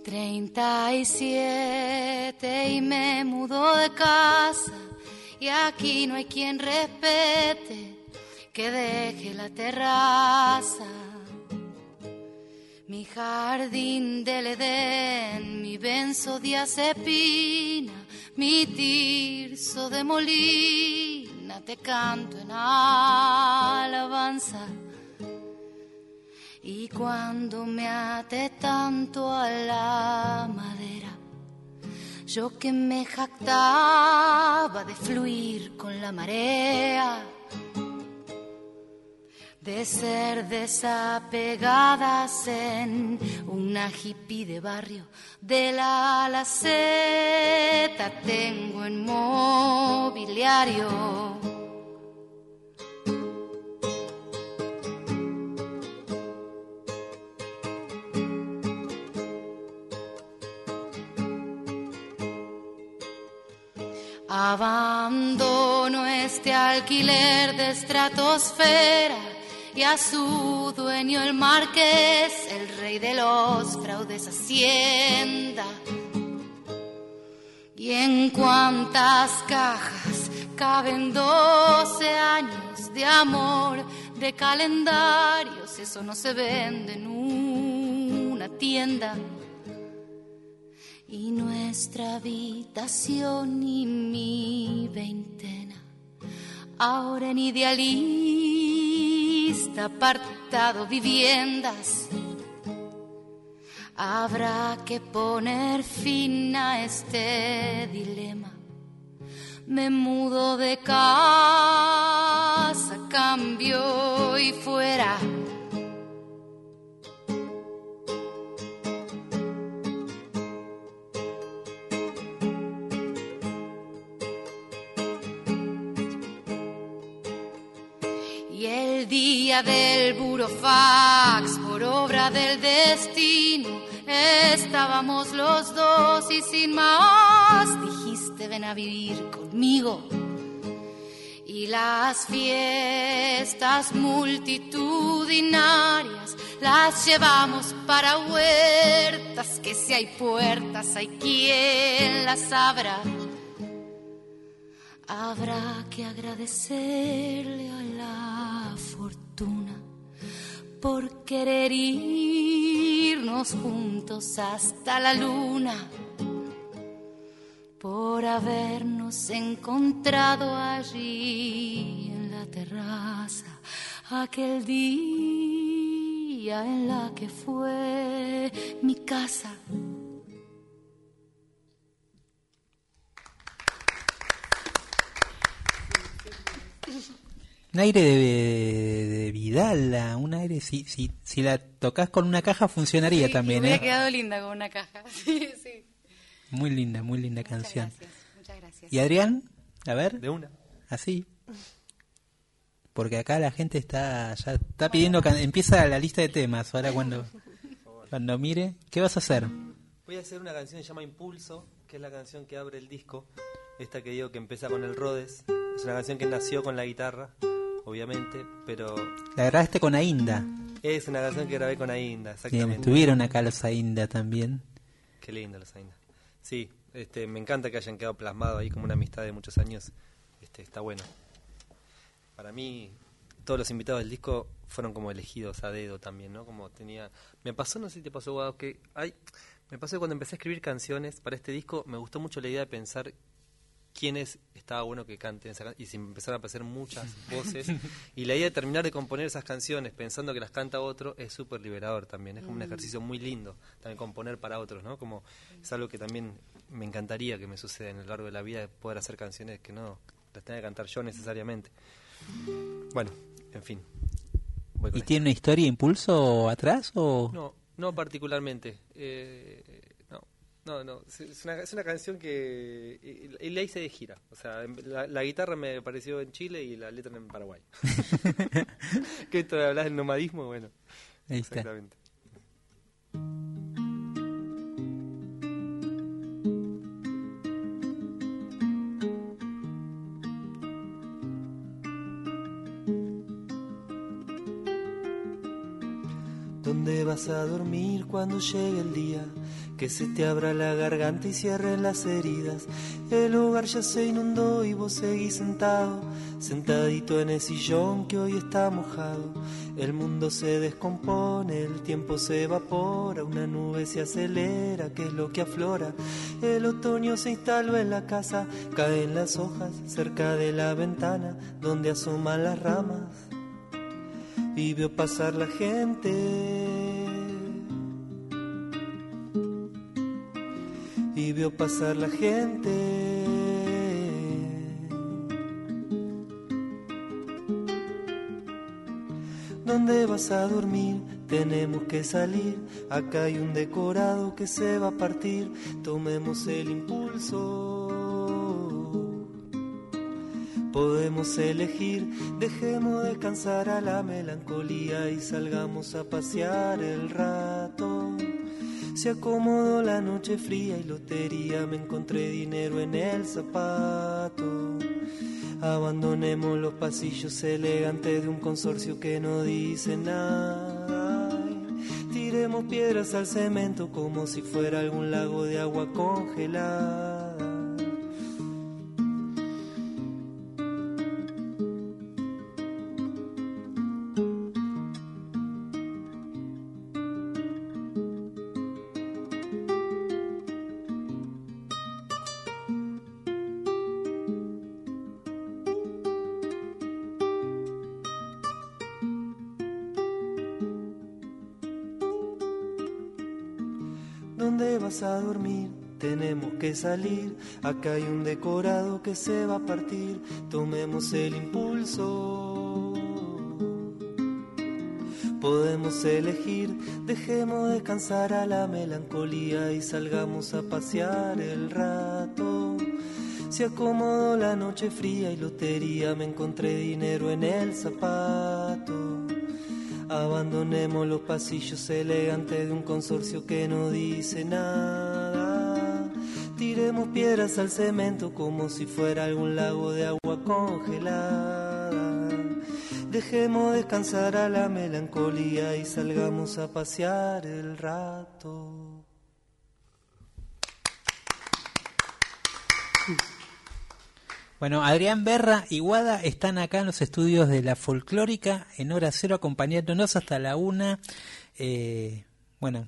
Treinta y siete y me mudó de casa y aquí no hay quien respete que deje la terraza. Mi jardín del Edén, mi benzodiazepina, mi tirso de molina, te canto en alabanza. Y cuando me ate tanto a la madera, yo que me jactaba de fluir con la marea, de ser desapegadas en una hippie de barrio, de la alaceta tengo en mobiliario. Abandono este alquiler de estratosfera y a su dueño el marqués, el rey de los fraudes hacienda. Y en cuántas cajas caben 12 años de amor, de calendarios, eso no se vende en una tienda y nuestra habitación y mi veintena. Ahora en apartado viviendas. Habrá que poner fin a este dilema. Me mudo de casa, cambio y fuera. Día del burofax, por obra del destino, estábamos los dos y sin más dijiste ven a vivir conmigo. Y las fiestas multitudinarias las llevamos para huertas, que si hay puertas hay quien las abra. Habrá que agradecerle a la por querer irnos juntos hasta la luna, por habernos encontrado allí en la terraza aquel día en la que fue mi casa. Un aire de, de Vidala, un aire, si, si, si la tocas con una caja funcionaría Sí, también, hubiera ¿eh? quedado linda con una caja. Sí, sí. Muy linda, muy linda canción. Gracias, muchas gracias. ¿Y Adrián? A ver, De una. así. Porque acá la gente está ya está pidiendo, can- empieza la lista de temas, ahora cuando, cuando mire, ¿qué vas a hacer? Voy a hacer una canción que se llama Impulso, que es la canción que abre el disco. Esta que digo que empieza con el Rhodes. Es una canción que nació con la guitarra, obviamente, pero La grabaste con Ainda. es una canción que grabé con Ainda, Bien, exactamente. estuvieron acá los Ainda también. Qué lindo los Ainda. Sí, este, me encanta que hayan quedado plasmado ahí como una amistad de muchos años. Este, está bueno. Para mí, todos los invitados del disco fueron como elegidos a dedo también, ¿no? Como tenía... Me pasó, no sé si te pasó, Guado, que hay... Me pasó que cuando empecé a escribir canciones para este disco, me gustó mucho la idea de pensar quiénes estaba bueno que canten esa y se empezaron a aparecer muchas voces y la idea de terminar de componer esas canciones pensando que las canta otro es súper liberador también es como un ejercicio muy lindo también componer para otros no como es algo que también me encantaría que me suceda en el largo de la vida de poder hacer canciones que no las tenga que cantar yo necesariamente bueno en fin voy con ¿Y esto. tiene una historia impulso atrás o...? No, no particularmente. Eh, no, no. Es- una, es una canción que y- y la hice de gira. O sea, en- la, la guitarra me apareció en Chile y la letra en Paraguay. que esto de hablar del nomadismo, bueno. Ahí está. Exactamente. ¿Dónde vas a dormir cuando llegue el día? Que se te abra la garganta y cierren las heridas. El hogar ya se inundó y vos seguís sentado, sentadito en el sillón que hoy está mojado. El mundo se descompone, el tiempo se evapora, una nube se acelera, que es lo que aflora. El otoño se instaló en la casa, caen las hojas cerca de la ventana donde asoman las ramas y pasar la gente. Y vio pasar la gente. ¿Dónde vas a dormir? Tenemos que salir. Acá hay un decorado que se va a partir. Tomemos el impulso. Podemos elegir, dejemos descansar a la melancolía y salgamos a pasear el rato. Se acomodó la noche fría y lotería, me encontré dinero en el zapato. Abandonemos los pasillos elegantes de un consorcio que no dice nada. Tiremos piedras al cemento como si fuera algún lago de agua congelada. Salir. Acá hay un decorado que se va a partir. Tomemos el impulso. podemos elegir. Dejemos descansar a la melancolía y salgamos a pasear el rato. Se acomodó la noche fría y lotería, me encontré dinero en el zapato. Abandonemos los pasillos elegantes de un consorcio que no dice nada. Tiremos piedras al cemento como si fuera algún lago de agua congelada. Dejemos descansar a la melancolía y salgamos a pasear el rato. Bueno, Adrián Berra y Guada están acá en los estudios de la folclórica en hora cero acompañándonos hasta la una. Eh, bueno,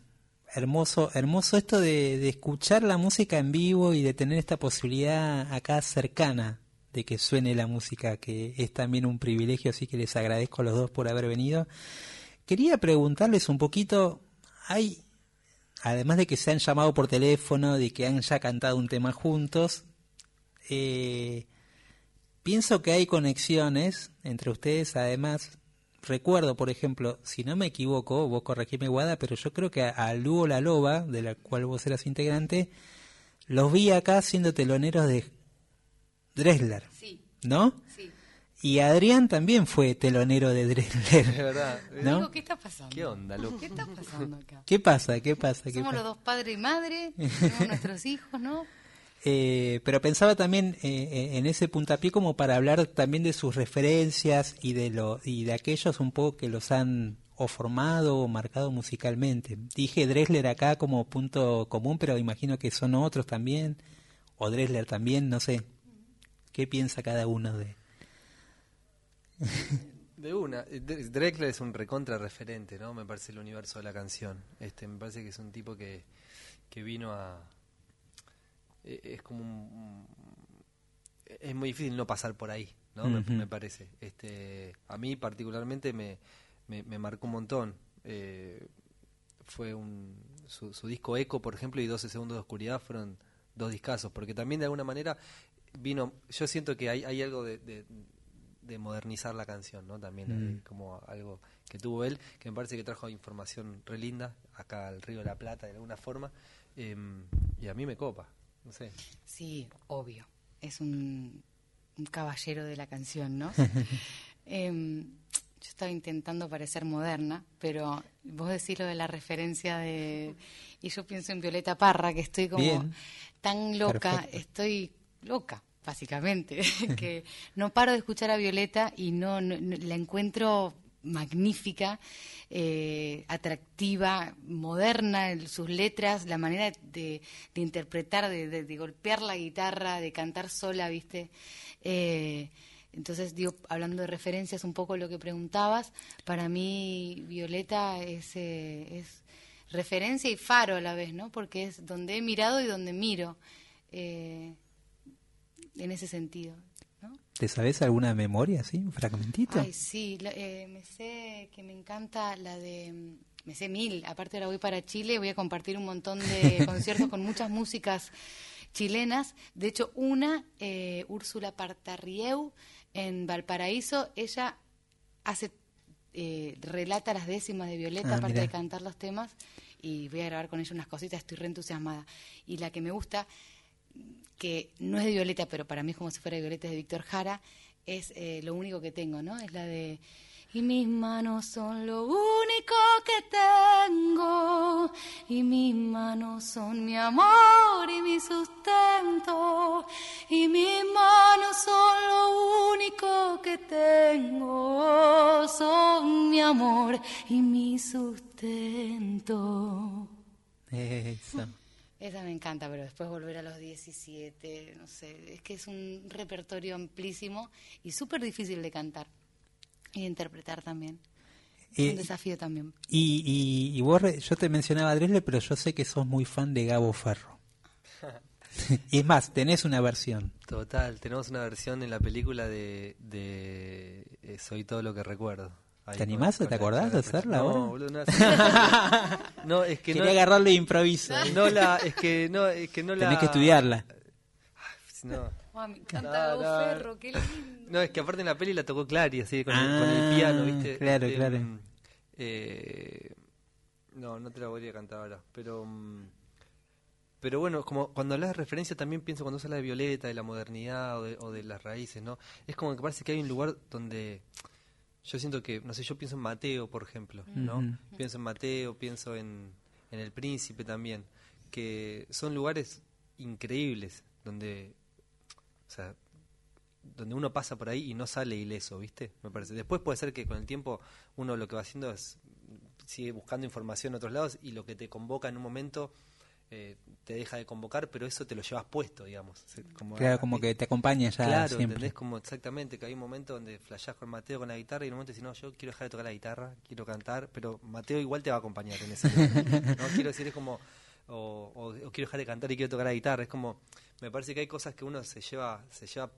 hermoso, hermoso esto de, de, escuchar la música en vivo y de tener esta posibilidad acá cercana de que suene la música, que es también un privilegio, así que les agradezco a los dos por haber venido. Quería preguntarles un poquito, hay, además de que se han llamado por teléfono, de que han ya cantado un tema juntos, eh, pienso que hay conexiones entre ustedes, además, recuerdo, por ejemplo, si no me equivoco, vos corregime Guada, pero yo creo que a, a Lugo La Loba, de la cual vos eras integrante, los vi acá siendo teloneros de Dresler, Sí, ¿no? sí. Y Adrián también fue telonero de Dresler. Es verdad. ¿No? Digo, ¿qué está pasando? ¿Qué onda? ¿Qué está pasando acá? ¿Qué pasa? ¿Qué pasa? ¿Qué Somos pasa? los dos padre y madre, tenemos nuestros hijos, ¿no? Eh, pero pensaba también eh, eh, en ese puntapié como para hablar también de sus referencias y de lo y de aquellos un poco que los han o formado o marcado musicalmente. Dije Dresler acá como punto común, pero imagino que son otros también o Dresler también, no sé. ¿Qué piensa cada uno de? De una, Dre- Drexler es un recontra referente, ¿no? Me parece el universo de la canción. Este, me parece que es un tipo que, que vino a es como un, es muy difícil no pasar por ahí, ¿no? Me- me, parece. Este, a mí particularmente me, me, me marcó un montón. Eh, fue un su, su disco Eco, por ejemplo, y 12 segundos de oscuridad fueron dos discazos, porque también de alguna manera vino, yo siento que hay, hay algo de, de, de modernizar la canción, ¿no? También Mm. eh, como algo que tuvo él, que me parece que trajo información re linda acá al Río de la Plata de alguna forma, em, y a mí me copa, no sé. Sí, obvio. Es un, un caballero de la canción, ¿no? Em, yo estaba intentando parecer moderna, pero vos decís lo de la referencia de... Y yo pienso en Violeta Parra, que estoy como Bien. tan loca, Perfecto. estoy loca, básicamente, que no paro de escuchar a Violeta y no, no- no- la encuentro magnífica, eh, atractiva, moderna, en sus letras, la manera de, interpretar, de, golpear la guitarra, de cantar sola, ¿viste? Eh, entonces, digo, hablando de referencias, un poco lo que preguntabas, para mí Violeta es, eh, es referencia y faro a la vez, ¿no? Porque es donde he mirado y donde miro, en ese sentido. ¿Te sabes alguna memoria, así, un fragmentito? Ay, sí, la- eh, me sé que me encanta la de... mm, Me sé mil, aparte ahora voy para Chile, voy a compartir un montón de conciertos con muchas músicas chilenas. De hecho, una, eh, Úrsula Partarrieu, en Valparaíso, ella hace, eh, relata las décimas de Violeta, Ah, aparte mirá. de cantar los temas, y voy a grabar con ella unas cositas, estoy re entusiasmada. Y la que me gusta, que no es de Violeta, pero para mí es como si fuera de Violeta, es de Víctor Jara, es eh, lo único que tengo, ¿no? Es la de... Y mis manos son lo único que tengo, y mis manos son mi amor y mi sustento, y mis manos son lo único que tengo, son mi amor y mi sustento. Eso. Esa me encanta, pero después volver a los 17, no sé, es que es un repertorio amplísimo y súper difícil de cantar y de interpretar también. Es Eh, un desafío también. Y, y, y vos, re- yo te mencionaba a Dresler, pero yo sé que sos muy fan de Gabo Ferro. y es más, tenés una versión. Total, tenemos una versión en la película de, de eh, Soy todo lo que recuerdo. Ahí ¿Te animás? con ¿Te acordás de hacerla no, ahora? boludo, no, no, es que Quería no, agarrarlo de improviso. no la, es que no, es que no la. Tenés que estudiarla. No, Ah, me encanta No, Gabo no. Ferro, qué lindo. no, es que aparte en la peli la tocó Clary, así con, el, Ah, con el piano, ¿viste? claro, Este, claro. Eh, no, no te la voy a cantar ahora, pero... mm, pero bueno, como cuando hablas de referencia también pienso cuando se habla de Violeta, de la modernidad o de, o de las raíces, ¿no? Es como que parece que hay un lugar donde yo siento que, no sé, yo pienso en Mateo, por ejemplo, ¿no? Pienso en Mateo, pienso en, en El Príncipe también, que son lugares increíbles donde, o sea, donde uno pasa por ahí y no sale ileso, ¿viste? Me parece. Después puede ser que con el tiempo uno lo que va haciendo es sigue buscando información en otros lados y lo que te convoca en un momento eh, te deja de convocar, pero eso te lo llevas puesto, digamos. Como Claro, a- como que te acompaña ya Claro, siempre. ¿entendés? Como exactamente, que hay un momento donde flashás con Mateo con la guitarra y en un momento decís, no, yo quiero dejar de tocar la guitarra, quiero cantar, pero Mateo igual te va a acompañar en ese momento, ¿no? Quiero decir, es como, o, o- o quiero dejar de cantar y quiero tocar la guitarra, es como, me parece que hay cosas que uno se lleva, se lleva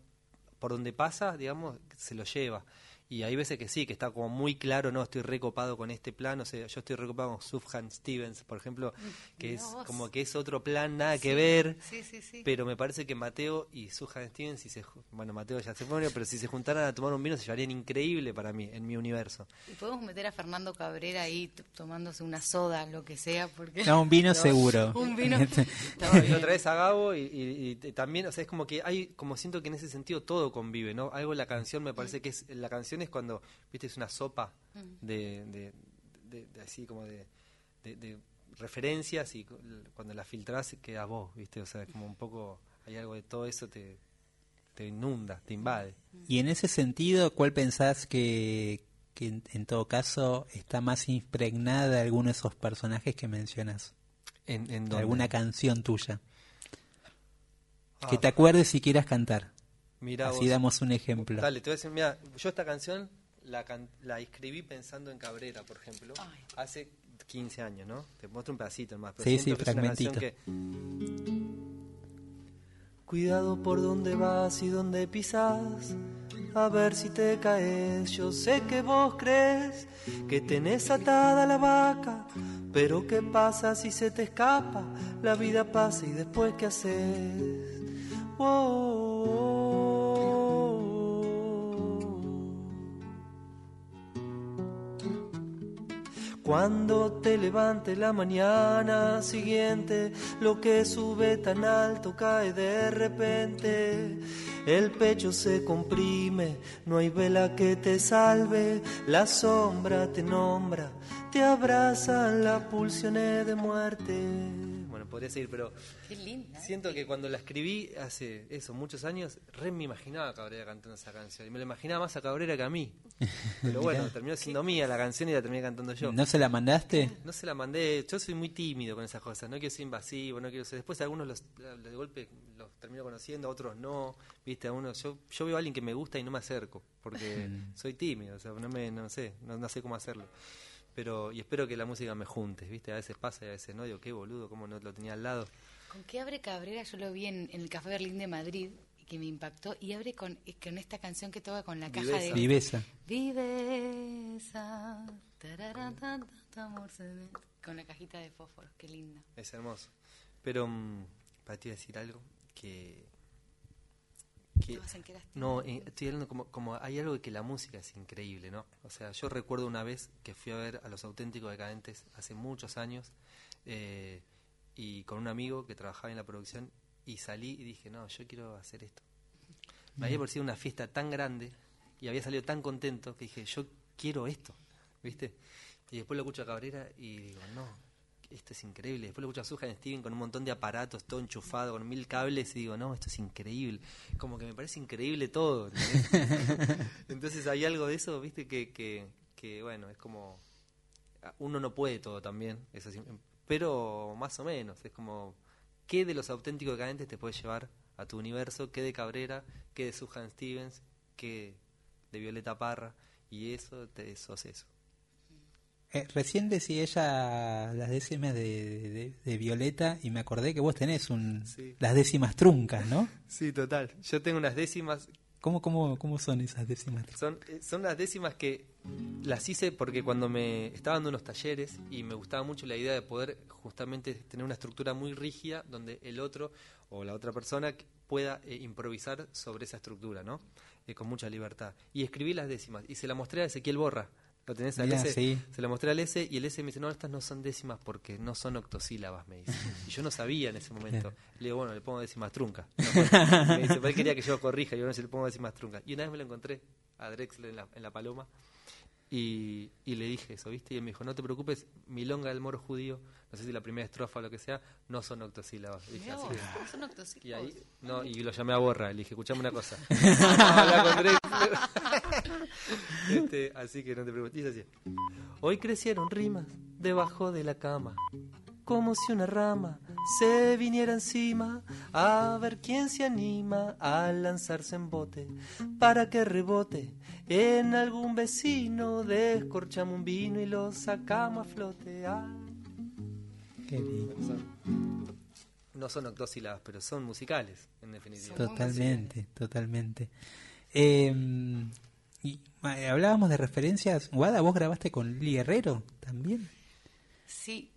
por donde pasa, digamos, se lo lleva. Y hay veces que sí, que está como muy claro, no, estoy recopado con este plan, o sea, yo estoy recopado con Sufjan Stevens, por ejemplo, que es como que es otro plan, nada que ver, sí, sí, sí. pero me parece que Mateo y Sufjan Stevens, si se, bueno, Mateo ya se fue, pero si se juntaran a tomar un vino se llevarían increíble para mí, en mi universo. Y podemos meter a Fernando Cabrera ahí tomándose una soda, lo que sea, porque... No, un vino seguro. Un vino... No, y otra vez a Gabo y, y- y también, o sea, es como que hay, como siento que en ese sentido todo convive, ¿no? Algo en la canción me parece que es, la canción es cuando, viste, es una sopa de, de, de- de así como de, de- de referencias y cu- cuando la filtrás queda vos, viste, o sea, como un poco, hay algo de todo eso te, te inunda, te invade. Y en ese sentido, ¿cuál pensás que, que en, en todo caso está más impregnada de alguno de esos personajes que mencionas? En, en De dónde? alguna canción tuya. Que Ah. te acuerdes si quieras cantar. Mirá Así vos. damos un ejemplo. Dale, te voy a decir, mira, yo esta canción la, can- la escribí pensando en Cabrera, por ejemplo, hace 15 años, ¿no? Te muestro un pedacito más. Pero Sí, sí, que es una canción fragmentito. que Cuidado por dónde vas y dónde pisas, a ver si te caes. Yo sé que vos crees que tenés atada la vaca, pero ¿qué pasa si se te escapa? La vida pasa y después ¿qué haces? Cuando te levante la mañana siguiente, lo que sube tan alto cae de repente. El pecho se comprime, no hay vela que te salve, la sombra te nombra, te abrazan las pulsiones de muerte. Podría seguir, pero Qué linda. ¿eh? siento que cuando la escribí hace eso, muchos años, re me imaginaba a Cabrera cantando esa canción. Y me la imaginaba más a Cabrera que a mí. Pero bueno, terminó siendo mía la canción y la terminé cantando yo. ¿No se la mandaste? No se la mandé, yo soy muy tímido con esas cosas, no quiero ser invasivo, no quiero ser. Después algunos los, de golpe los termino conociendo, otros no, viste, a uno, yo, yo veo a alguien que me gusta y no me acerco, porque soy tímido, o sea, no me, no sé, no, no sé cómo hacerlo. Pero, y espero que la música me junte, viste, a veces pasa y a veces no, digo, qué boludo, cómo no lo tenía al lado. ¿Con qué abre Cabrera? Yo lo vi en, en el Café Berlín de Madrid, y que me impactó, y abre con, con esta canción que toca con la caja Viveza. de... Viveza. Viveza, con la cajita de fósforos, qué linda. Es hermoso. Pero, mm, para ti decir algo, que... que que no, eh, estoy hablando como, como hay algo de que la música es increíble, ¿no? O sea, yo recuerdo una vez que fui a ver a los auténticos decadentes hace muchos años eh, y con un amigo que trabajaba en la producción y salí y dije, no, yo quiero hacer esto. Me había parecido una fiesta tan grande y había salido tan contento que dije, yo quiero esto, ¿viste? Y después lo escucho a Cabrera y digo, no, esto es increíble. Después lo escucho a Sujan Steven con un montón de aparatos, todo enchufado, con mil cables y digo, no, esto es increíble. Como que me parece increíble todo. Entonces hay algo de eso, ¿viste? Que, que, que, bueno, es como... Uno no puede todo también, eso sí, pero más o menos, es como... ¿Qué de los auténticos decadentes te puede llevar a tu universo? ¿Qué de Cabrera? ¿Qué de Sujan Stevens? ¿Qué de Violeta Parra? Y eso, te sos eso. Eh, recién decía ella las décimas de, de- de Violeta y me acordé que vos tenés un, Sí. las décimas truncas, ¿no? Sí, total. Yo tengo unas décimas ¿Cómo, cómo, cómo son esas décimas? Son, eh, son las décimas que las hice porque cuando me estaba dando unos talleres y me gustaba mucho la idea de poder justamente tener una estructura muy rígida donde el otro o la otra persona pueda eh, improvisar sobre esa estructura, ¿no? Eh, con mucha libertad. Y escribí las décimas y se la mostré a Ezequiel Borra, ¿Lo tenés al Mirá, S? sí. Se lo mostré al S y el S me dice, no, estas no son décimas porque no son octosílabas, me dice. Y yo no sabía en ese momento. Le digo, bueno, le pongo décimas truncas. No, me dice, pero él quería que yo corrija, y yo no sé, le pongo décimas truncas. Y una vez me lo encontré a Drexler en la, en la Paloma y, y le dije eso, ¿viste? Y él me dijo, no te preocupes, milonga del moro judío, no sé si la primera estrofa o lo que sea, no son octosílabas. Y dije, Mirá así vos, que- son octosílabos. y ahí, no, y lo llamé a Borra, le dije, escuchame una cosa. Este, así que no te preocupes. Dice así. Hoy crecieron rimas debajo de la cama, como si una rama se viniera encima, a ver quién se anima a lanzarse en bote, para que rebote en algún vecino, descorchamos un vino y lo sacamos a flote. Ah. Qué lindo. No son octosílabas, pero son musicales, en definitiva. Totalmente, totalmente. Eh, y, eh, hablábamos de referencias. Guada, vos grabaste con Lili Guerrero también. Sí,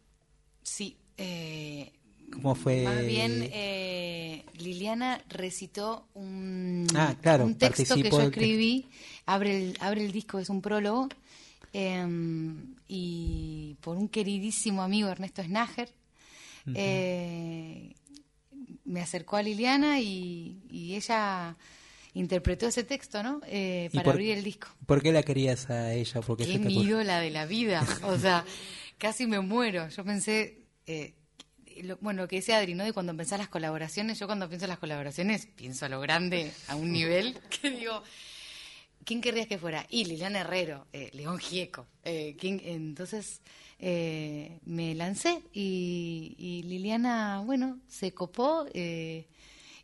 sí. eh, ¿Cómo fue? Más bien, eh, Liliana recitó un, Ah, claro, un texto que yo escribí. Abre el, abre el disco, es un prólogo. eh, y por un queridísimo amigo, Ernesto Snager, eh, me acercó a Liliana y, y ella interpretó ese texto, ¿no? Eh, ¿Y para por- abrir el disco. ¿Por qué la querías a ella? Porque Qué mi ídola de la vida. O sea, casi me muero. Yo pensé, eh, lo- bueno, lo que decía Adri, ¿no? De cuando pensás las colaboraciones, yo cuando pienso en las colaboraciones pienso a lo grande, a un nivel que digo, ¿quién querrías que fuera? Y Liliana Herrero, eh, León Gieco. Eh, ¿quién? Entonces eh, me lancé y, y Liliana, bueno, se copó. eh,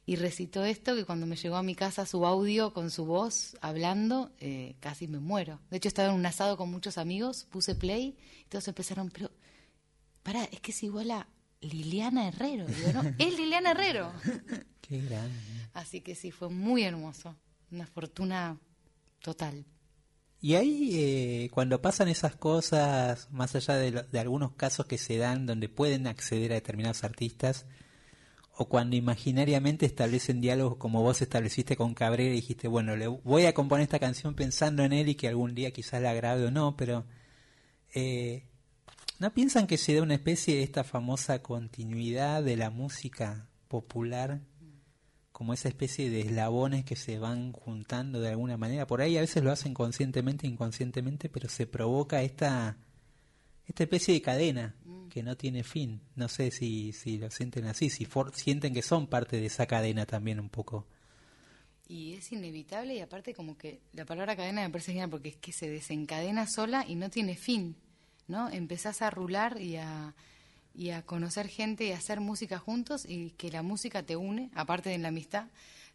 y recitó esto que cuando me llegó a mi casa su audio con su voz hablando, eh, casi me muero. De hecho estaba en un asado con muchos amigos, puse play y todos empezaron, pero, pará, es que es igual a Liliana Herrero. Digo, no, es Liliana Herrero. Qué grande. Así que sí, fue muy hermoso. Una fortuna total. Y ahí, eh, cuando pasan esas cosas, más allá de, lo- de algunos casos que se dan donde pueden acceder a determinados artistas, o cuando imaginariamente establecen diálogos como vos estableciste con Cabrera y dijiste, bueno, le voy a componer esta canción pensando en él y que algún día quizás la grabe o no, pero eh, ¿no piensan que se da una especie de esta famosa continuidad de la música popular? como esa especie de eslabones que se van juntando de alguna manera. Por ahí a veces lo hacen conscientemente, inconscientemente, pero se provoca esta, esta especie de cadena que no tiene fin. No sé si, si lo sienten así, si for- sienten que son parte de esa cadena también un poco. Y es inevitable y aparte como que la palabra cadena me parece genial porque es que se desencadena sola y no tiene fin, ¿no? Empezás a rular y a, y a conocer gente y a hacer música juntos y que la música te une, aparte de la amistad,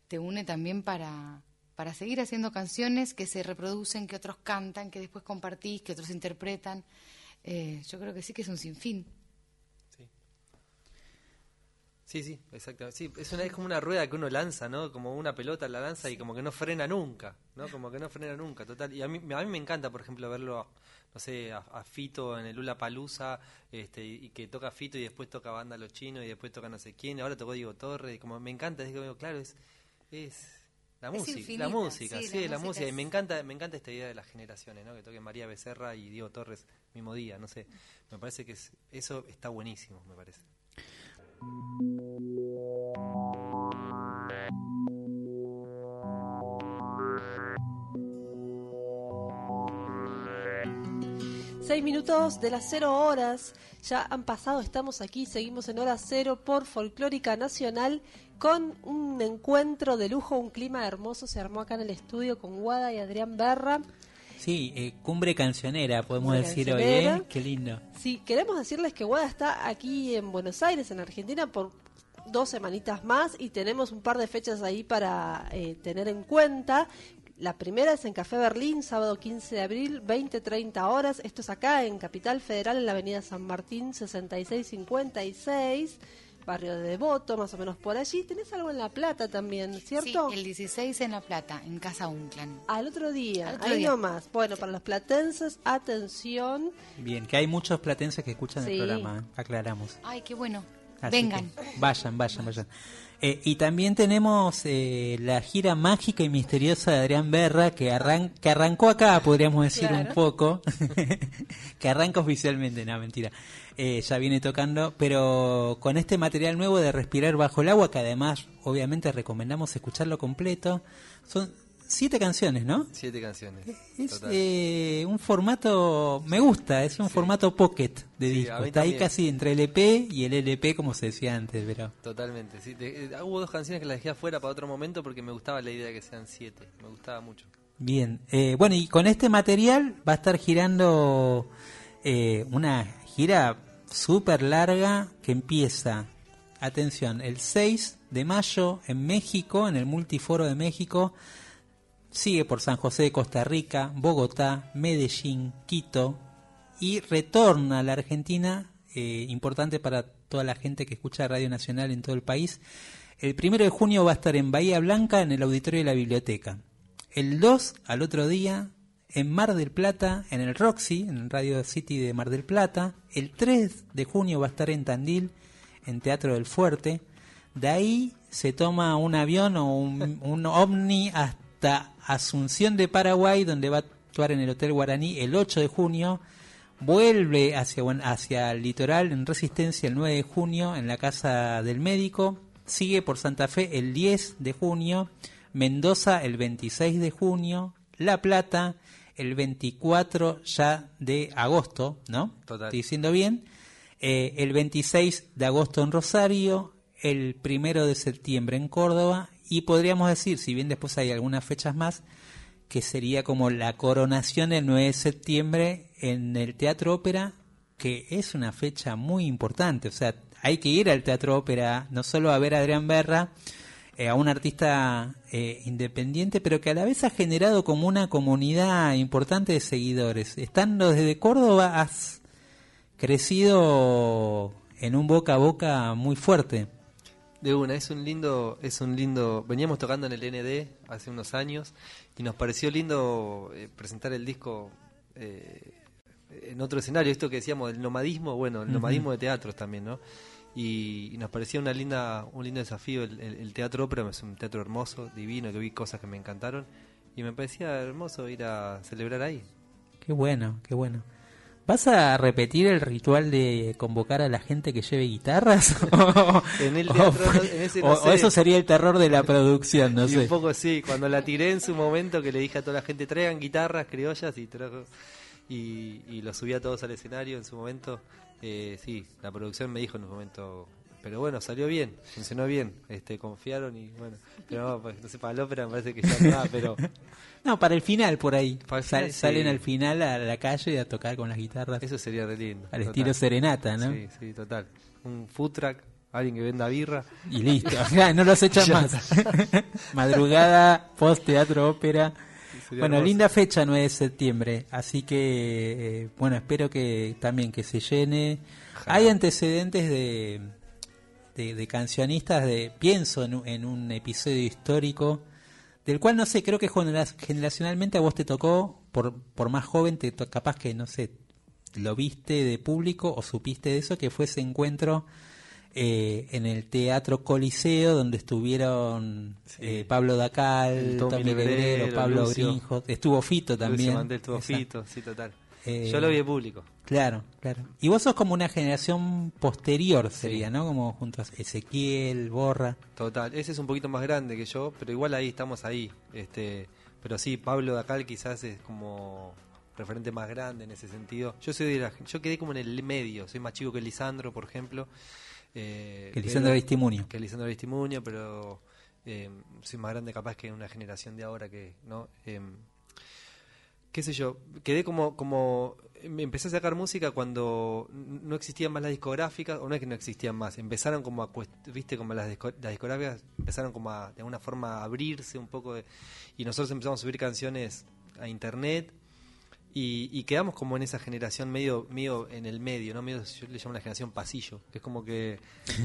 te une también para, para seguir haciendo canciones que se reproducen, que otros cantan, que después compartís, que otros interpretan. Eh, yo creo que sí que es un sinfín. Sí, sí, exactamente. Sí, es, una, es como una rueda que uno lanza, ¿no? Como una pelota la lanza y como que no frena nunca, ¿no? Como que no frena nunca, total. Y a mí, a mí me encanta, por ejemplo, verlo, no sé, a, a Fito en el Lula Palusa, este, y, y que toca Fito y después toca Banda Los Chinos y después toca no sé quién, y ahora tocó Diego Torres, y como me encanta, es como, claro, es, es la música, infinita, la música, sí, sí, la la, música y me encanta, me encanta esta idea de las generaciones, ¿no? Que toquen María Becerra y Diego Torres mismo día, no sé, me parece que es, eso está buenísimo, me parece. Seis minutos de las cero horas ya han pasado, estamos aquí, seguimos en hora cero por Folclórica Nacional con un encuentro de lujo, un clima hermoso, se armó acá en el estudio con Guada y Adrián Berra. Sí, eh, cumbre cancionera, podemos Cumbre decir cancionera. hoy, ¿eh? Qué lindo. Sí, queremos decirles que Guada está aquí en Buenos Aires, en Argentina, por dos semanitas más y tenemos un par de fechas ahí para eh, tener en cuenta. La primera es en Café Berlín, sábado 15 de abril, 20-30 horas. Esto es acá en Capital Federal, en la avenida San Martín, 6656, barrio de Devoto, más o menos por allí. Tenés algo en La Plata también, ¿cierto? Sí, el 16 en La Plata, en Casa Unclan. Al otro día, Al otro ahí día. nomás. Bueno, para los platenses, atención. Bien, que hay muchos platenses que escuchan Sí. el programa, ¿eh? aclaramos. Ay, qué bueno. Así Vengan. vayan, vayan, vayan. Eh, y también tenemos eh, la gira mágica y misteriosa de Adrián Berra, que, arran que arrancó acá, podríamos decir un poco, que arranca oficialmente, no, mentira, eh, ya viene tocando, pero con este material nuevo de Respirar Bajo el Agua, que además obviamente recomendamos escucharlo completo, son siete canciones, ¿no? Siete canciones. Es eh, un formato, me gusta, es un formato pocket de disco. Está ahí casi entre el EP y el LP, como se decía antes, pero... Totalmente, sí. Eh, hubo dos canciones que las dejé afuera para otro momento porque me gustaba la idea de que sean siete, me gustaba mucho. Bien, eh, bueno, y con este material va a estar girando una gira súper larga que empieza, atención, el 6 de mayo en México, en el Multiforo de México, sigue por San José de Costa Rica, Bogotá, Medellín, Quito y retorna a la Argentina, eh, importante para toda la gente que escucha Radio Nacional en todo el país. El primero de junio va a estar en Bahía Blanca, en el auditorio de la biblioteca. El 2, al otro día, en Mar del Plata, en el Roxy, en Radio City de Mar del Plata. El 3 de junio va a estar en Tandil, en Teatro del Fuerte. De ahí se toma un avión o un, un ovni hasta Asunción de Paraguay, donde va a actuar en el Hotel Guaraní el 8 de junio. Vuelve hacia, hacia el litoral en Resistencia el 9 de junio en la Casa del Médico. Sigue por Santa Fe el 10 de junio. Mendoza el 26 de junio. La Plata el 24 ya de agosto, ¿no? Total. Estoy diciendo bien. Eh, el 26 de agosto en Rosario. El 1 de septiembre en Córdoba y podríamos decir, si bien después hay algunas fechas más, que sería como la coronación el 9 de septiembre en el Teatro Ópera, que es una fecha muy importante. O sea, hay que ir al Teatro Ópera no solo a ver a Adrián Berra, eh, a un artista eh, independiente, pero que a la vez ha generado como una comunidad importante de seguidores. Estando desde Córdoba, has crecido en un boca a boca muy fuerte. De una, es un lindo, es un lindo. Veníamos tocando en el ND hace unos años y nos pareció lindo eh, presentar el disco eh, en otro escenario. Esto que decíamos del nomadismo, bueno, el nomadismo de teatros también, ¿no? Y, nos parecía una linda, un lindo desafío el, el, teatro ópera, es un teatro hermoso, divino, que vi cosas que me encantaron y me parecía hermoso ir a celebrar ahí. Qué bueno, qué bueno. ¿Vas a repetir el ritual de convocar a la gente que lleve guitarras? en el teatro, o, eso sería el terror de la producción, no sé. Un poco sí, cuando la tiré en su momento que le dije a toda la gente traigan guitarras criollas y y, y lo subí a todos al escenario en su momento. Eh, sí, la producción me dijo en un momento pero bueno, salió bien, funcionó bien, este, confiaron y bueno, pero no, pues, no sé, para la ópera me parece que ya no da, pero... No, para el final por ahí, salen al final a la calle a tocar con las guitarras. Eso sería re lindo. Al estilo serenata, ¿no? Sí, sí, total. Un food truck, alguien que venda birra. Y listo, no los echan más. Madrugada, post teatro, ópera. Bueno, linda fecha 9 de septiembre, así que eh, bueno, espero que también que se llene. Hay antecedentes de de, cancionistas, de pienso en, un episodio histórico, del cual no sé, creo que generacionalmente a vos te tocó, por, por más joven, te capaz que, no sé, lo viste de público o supiste de eso, que fue ese encuentro eh, en el Teatro Coliseo, donde estuvieron eh, Pablo Dacal, Tommy, Tommy Pablo Grinjo, estuvo Fito también. estuvo Fito, sí, total. Eh, Yo lo vi de público. Claro, claro. Y vos sos como una generación posterior, sería, ¿no? Como junto a Ezequiel, Borra. Total, ese es un poquito más grande que yo, pero igual ahí estamos ahí. este Pero sí, Pablo Dacal quizás es como referente más grande en ese sentido. Yo soy de la, yo quedé como en el medio, soy más chico que Lisandro, por ejemplo. Eh, que Lisandro Aristimunio. Que Lisandro Aristimunio, pero eh, soy más grande capaz que una generación de ahora que, ¿no? Qué sé yo, quedé como, como, empecé a sacar música cuando no existían más las discográficas, o no es que no existían más, empezaron como a, viste, como las, discográficas empezaron como a, de alguna forma a abrirse un poco, y nosotros empezamos a subir canciones a internet, y, quedamos como en esa generación medio, medio en el medio, ¿no? Medio, yo le llamo la generación pasillo, que es como que,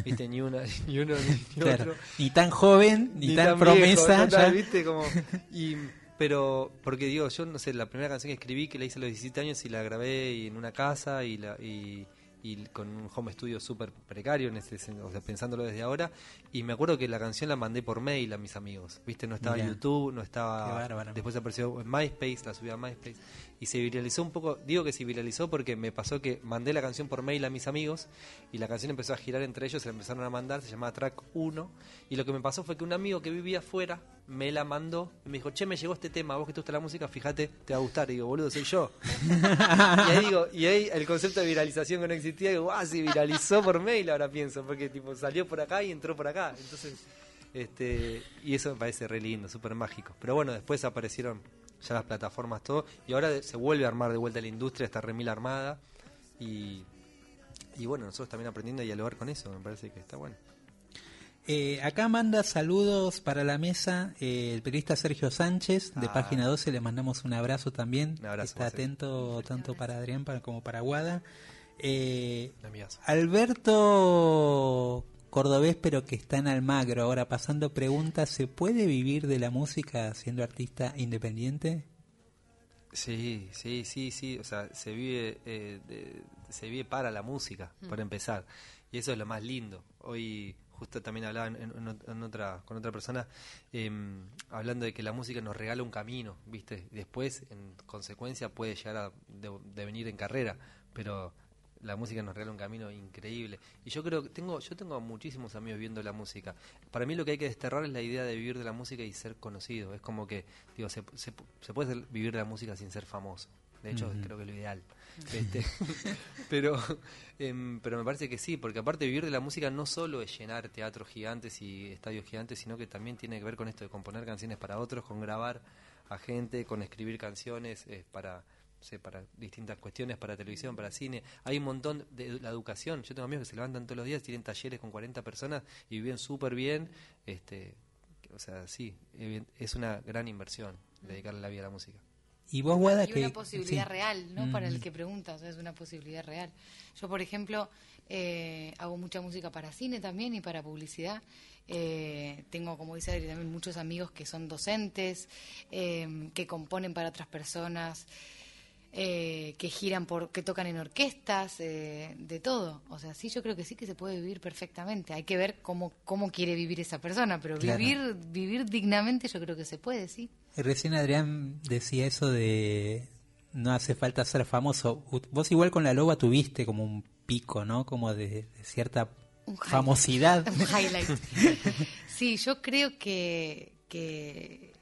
viste, ni una, ni uno, ni, otro. Ni tan joven, ni, tan, promesa. viste, como, y pero, porque digo, yo no sé, la primera canción que escribí, que la hice a los 17 años y la grabé en una casa y, la, y, y con un home studio súper precario, en ese, o sea, pensándolo desde ahora. Y me acuerdo que la canción la mandé por mail a mis amigos. Viste, no estaba en. YouTube, no Qué estaba. bárbaro. Después apareció en MySpace, la subí a MySpace. Y se viralizó un poco. Digo que se viralizó porque me pasó que mandé la canción por mail a mis amigos y la canción empezó a girar entre ellos, se la empezaron a mandar, se llamaba Track 1. Y lo que me pasó fue que un amigo que vivía afuera me la mandó y me dijo, che, me llegó este tema, vos que te gusta la música, fíjate, te va a gustar. Y digo, boludo, soy yo. y ahí digo, y ahí el concepto de viralización que no existía, digo, ah, se viralizó por mail, ahora pienso, porque tipo salió por acá y entró por acá. Entonces, este, y eso me parece re lindo, súper mágico. Pero bueno, después aparecieron ya las plataformas, todo, y ahora se vuelve a armar de vuelta la industria, está remil armada, y, y bueno, nosotros también aprendiendo a dialogar con eso, me parece que está bueno. Eh, acá manda saludos para la mesa eh, el periodista Sergio Sánchez de Ah. Página 12, le mandamos un abrazo también. Un abrazo, Está atento tanto para Adrián para- como para Guada. Eh. Alberto Cordobés, pero que está en Almagro, ahora pasando preguntas, ¿se puede vivir de la música siendo artista independiente? Sí, sí, sí, sí, o sea, se vive, eh, de- se vive para la música, para empezar, y eso es lo más lindo. Hoy justo también hablaba en, en- en ot- en otra, con otra persona, em, hablando de que la música nos regala un camino, ¿viste? Y después, en consecuencia, puede llegar a de- devenir en carrera, pero la música nos regala un camino increíble. Y yo creo que tengo, yo tengo muchísimos amigos viendo la música. Para mí lo que hay que desterrar es la idea de vivir de la música y ser conocido. Es como que, digo, se, se, se puede vivir de la música sin ser famoso. De hecho, creo que es lo ideal. Este, pero, em, pero me parece que sí, porque aparte vivir de la música no solo es llenar teatros gigantes y estadios gigantes, sino que también tiene que ver con esto de componer canciones para otros, con grabar a gente, con escribir canciones eh, para sé, para distintas cuestiones, para televisión, para cine. Hay un montón de la educación. Yo tengo amigos que se levantan todos los días, tienen talleres con 40 personas y viven súper bien. Este, o sea, sí, es una gran inversión dedicarle la vida a la música. Y vos, Guada, que... una posibilidad sí. real, ¿no? Para el Mm. que pregunta, o sea, es una posibilidad real. Yo, por ejemplo, eh, hago mucha música para cine también y para publicidad. Eh, tengo, como dice Adri, también muchos amigos que son docentes, eh, que componen para otras personas, eh, que giran por, que tocan en orquestas, eh, de todo. O sea, sí, yo creo que sí que se puede vivir perfectamente. Hay que ver cómo, cómo quiere vivir esa persona, pero Claro. vivir, vivir dignamente yo creo que se puede, sí. Recién Adrián decía eso de no hace falta ser famoso. Vos igual con la loba tuviste como un pico, ¿no? Como de, de cierta Un famosidad. Un highlight. Sí, yo creo que, que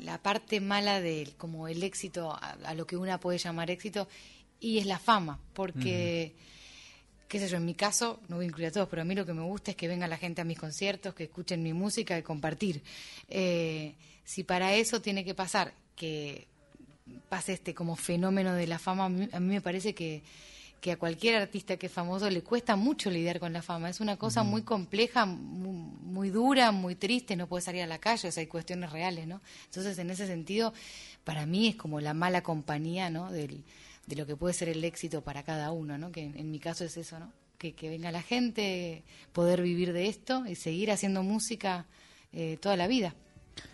la parte mala del como el éxito, a, a lo que una puede llamar éxito, y es la fama, porque, qué sé yo, en mi caso, no voy a incluir a todos, pero a mí lo que me gusta es que venga la gente a mis conciertos, que escuchen mi música y compartir. Eh, si para eso tiene que pasar que pase este como fenómeno de la fama, a mí me parece que, que a cualquier artista que es famoso le cuesta mucho lidiar con la fama. Es una cosa muy compleja, muy, muy dura, muy triste, no puede salir a la calle, o sea, hay cuestiones reales, ¿no? Entonces, en ese sentido, para mí es como la mala compañía, ¿no? Del, de lo que puede ser el éxito para cada uno, ¿no? Que en, en mi caso es eso, ¿no? Que, que venga la gente, poder vivir de esto y seguir haciendo música eh, toda la vida.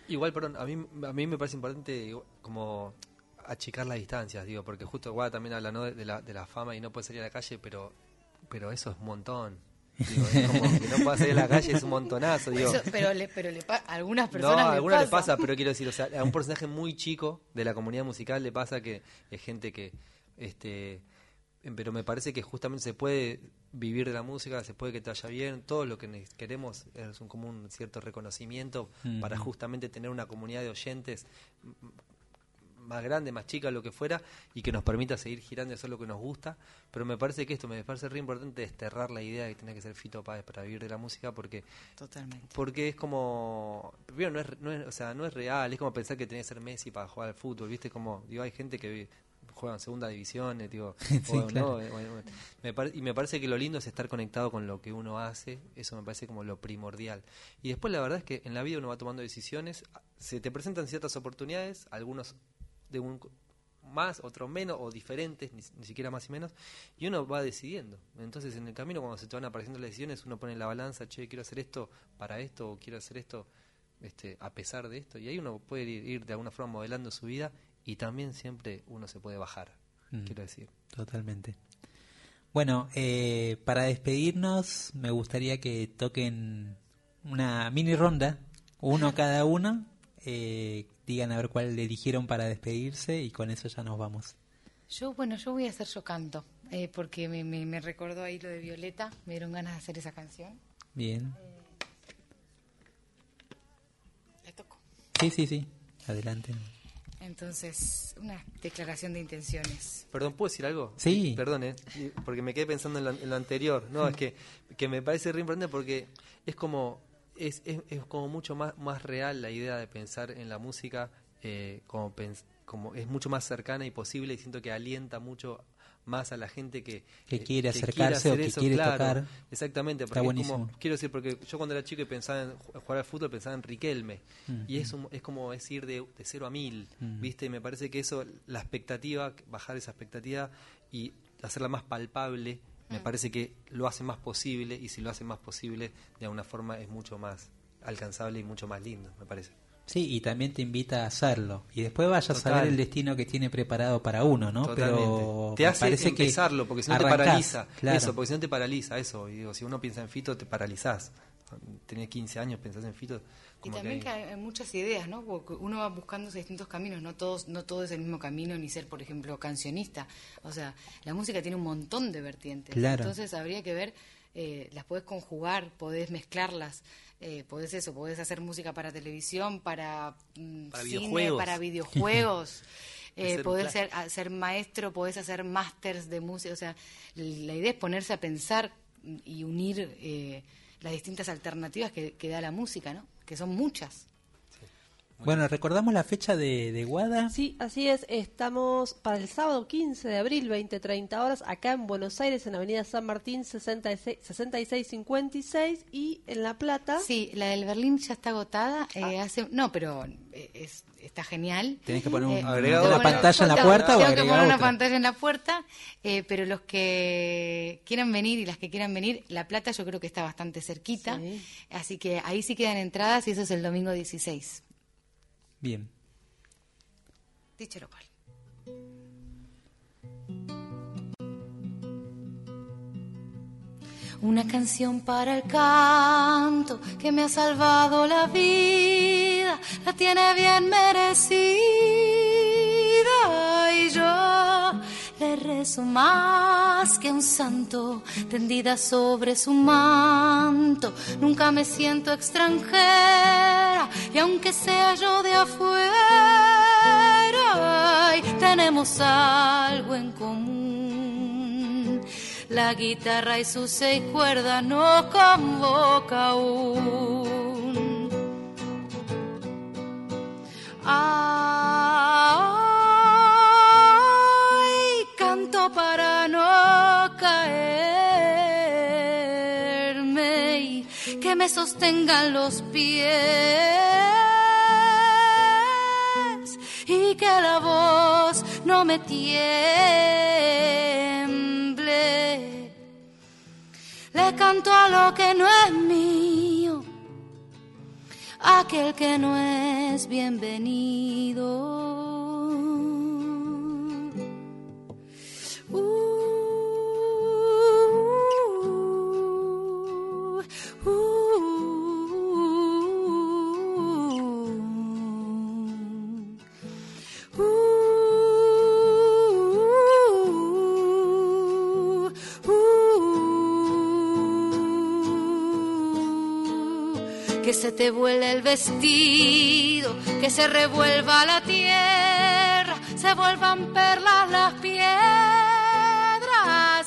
Igual, perdón, a mí, a mí me parece importante como achicar las distancias, digo, porque justo Guada también habla ¿no? de, la, de la fama y no puede salir a la calle, pero pero eso es un montón. Digo, es como que no pueda salir a la calle es un montonazo, digo. Eso- pero le, pero le pa- a algunas No, personas a le algunas le pasa. pasa, pero quiero decir, o sea, a un porcentaje muy chico de la comunidad musical le pasa que es gente que, este, pero me parece que justamente se puede vivir de la música, se puede que te vaya bien, todo lo que queremos es un, como un cierto reconocimiento para justamente tener una comunidad de oyentes más grande, más chica, lo que fuera, y que nos permita seguir girando y hacer lo que nos gusta. Pero me parece que esto me parece re importante desterrar la idea de que tiene que ser Fito Páez para vivir de la música, porque Totalmente. porque es como primero no es, no es o sea no es real es como pensar que tenés que ser Messi para jugar al fútbol viste como digo hay gente que juega en segunda división eh, digo Sí, o claro. no, bueno. Me y me parece que lo lindo es estar conectado con lo que uno hace eso me parece como lo primordial y después la verdad es que en la vida uno va tomando decisiones se te presentan ciertas oportunidades algunos de un más, otros menos, o diferentes, ni, ni siquiera más y menos, y uno va decidiendo. Entonces, en el camino, cuando se te van apareciendo las decisiones, uno pone la balanza, che, quiero hacer esto para esto, o quiero hacer esto este, a pesar de esto, y ahí uno puede ir, ir de alguna forma modelando su vida, y también siempre uno se puede bajar, Mm. quiero decir. Totalmente. Bueno, eh, para despedirnos me gustaría que toquen una mini ronda, uno cada uno, eh, digan a ver cuál le eligieron para despedirse y con eso ya nos vamos. Yo, bueno, yo voy a hacer Yo Canto, eh, porque me, me, me recordó ahí lo de Violeta, me dieron ganas de hacer esa canción. Bien. La toco. Sí, sí, sí. Adelante. Entonces, una declaración de intenciones. Perdón, ¿puedo decir algo? Sí. Perdón, eh, porque me quedé pensando en lo, en lo anterior. No, es que, que me parece re importante porque es como es, es, es como mucho más, más real la idea de pensar en la música eh, como, pens- como es mucho más cercana y posible y siento que alienta mucho más a la gente que, Que eh, quiere quiere acercarse o que eso, quiere claro. tocar. Exactamente, Está porque es como- quiero decir, porque yo cuando era chico y pensaba en ju- jugar al fútbol pensaba en Riquelme y es, un- es como es ir de, de cero a mil, Mm. ¿viste? Y me parece que eso, la expectativa, bajar esa expectativa y hacerla más palpable, me parece que lo hace más posible y si lo hace más posible, de alguna forma es mucho más alcanzable y mucho más lindo, me parece. Sí, y también te invita a hacerlo. Y después vaya a Total. saber el destino que tiene preparado para uno, ¿no? Totalmente. Pero te hace parece que empezarlo, porque si no te paraliza. claro. Eso, porque si no te paraliza, eso. Y digo, si uno piensa en Fito, te paralizás. Tenés 15 años, pensás en Fito. Y también que hay- muchas ideas, ¿no? Porque uno va buscando distintos caminos, no todos, no todo es el mismo camino, ni ser, por ejemplo, cancionista. O sea, la música tiene un montón de vertientes. Claro. Entonces habría que ver, eh, las podés conjugar, podés mezclarlas, eh, podés eso, podés hacer música para televisión, para, mm, Para cine, videojuegos. para videojuegos. Eh, podés ser, a- ser maestro, podés hacer másters de música. O sea, la idea es ponerse a pensar y unir eh, las distintas alternativas que, que da la música, ¿no? Que son muchas. Bueno, recordamos la fecha de, de Guada. Sí, así es. Estamos para el sábado 15 de abril, 20-30 horas, acá en Buenos Aires, en Avenida San Martín, 66 6656 y en La Plata. Sí, la del Berlín ya está agotada. eh, hace, no, pero eh, es, está genial. Tenés que poner un- Eh, una pantalla en la tengo- puerta o Tengo que poner una otra. pantalla en la puerta, eh, pero los que quieran venir y las que quieran venir, La Plata yo creo que está bastante cerquita. Sí. Así que ahí sí quedan entradas y eso es el domingo 16. Bien. Dicho lo cual. Una canción para el canto que me ha salvado la vida, la tiene bien merecida y yo le rezo más que un santo tendida sobre su manto. Nunca me siento extranjera y aunque sea yo de afuera, tenemos algo en común. La guitarra y sus seis cuerdas nos convoca aún. Ay, canto para no caerme y que me sostengan los pies y que la voz no me tiemble. Le canto a lo que no es mío, aquel que no es bienvenido. Uh, uh, se te vuele el vestido, que se revuelva la tierra, se vuelvan perlas las piedras.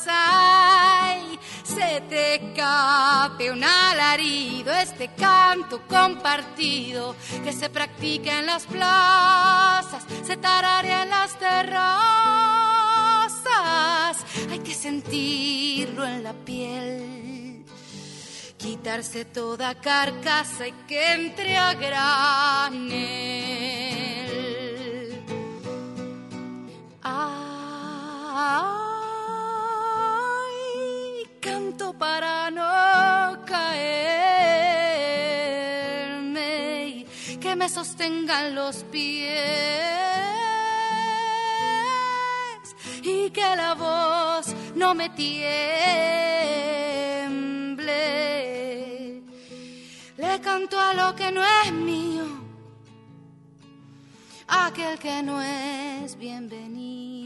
Ay, se te escape un alarido, este canto compartido que se practica en las plazas, se tararea en las terrazas. Hay que sentirlo en la piel quitarse toda carcasa y que entre a granel. Ay, canto para no caerme que me sostengan los pies y que la voz no me tiemble. Canto a lo que no es mío, aquel que no es bienvenido.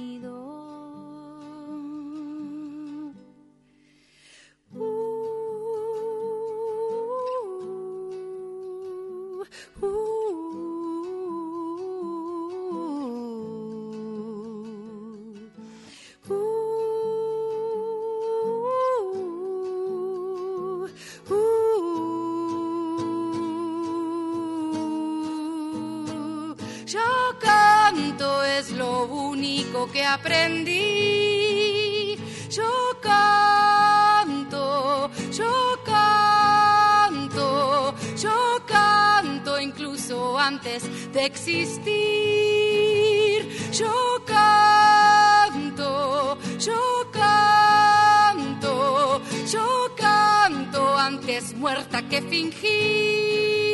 Aprendí. Yo canto, yo canto, yo canto incluso antes de existir. Yo canto, yo canto, yo canto antes muerta que fingir.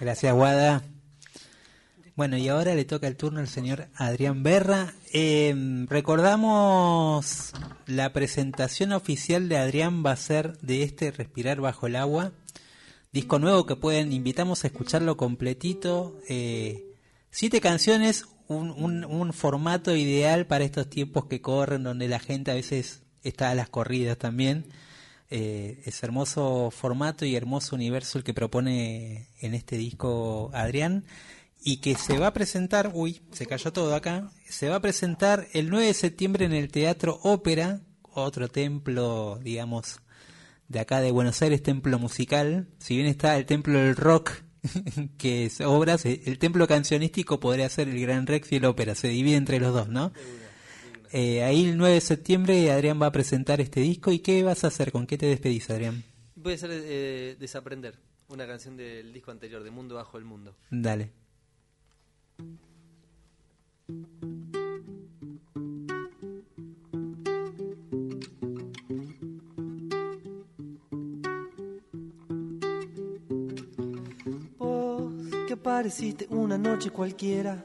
Gracias, Guada. Bueno, y ahora le toca el turno al señor Adrián Berra. Eh, recordamos la presentación oficial de Adrián va a ser de este Respirar bajo el agua. Disco nuevo que pueden, invitamos a escucharlo completito. Eh, siete canciones, un, un, un formato ideal para estos tiempos que corren, donde la gente a veces está a las corridas también. Eh, es hermoso formato y hermoso universo el que propone en este disco Adrián y que se va a presentar, uy, se cayó todo acá, se va a presentar el 9 de septiembre en el Teatro Ópera, otro templo, digamos, de acá de Buenos Aires, templo musical, si bien está el templo del rock, que es obras, el templo cancionístico podría ser el Gran Rex y el ópera, se divide entre los dos, ¿no? Eh, ahí el 9 de septiembre Adrián va a presentar este disco y ¿qué vas a hacer? ¿Con qué te despedís, Adrián? Puede ser eh, Desaprender, una canción del disco anterior, de Mundo Bajo el Mundo. Dale. Vos que pareciste una noche cualquiera,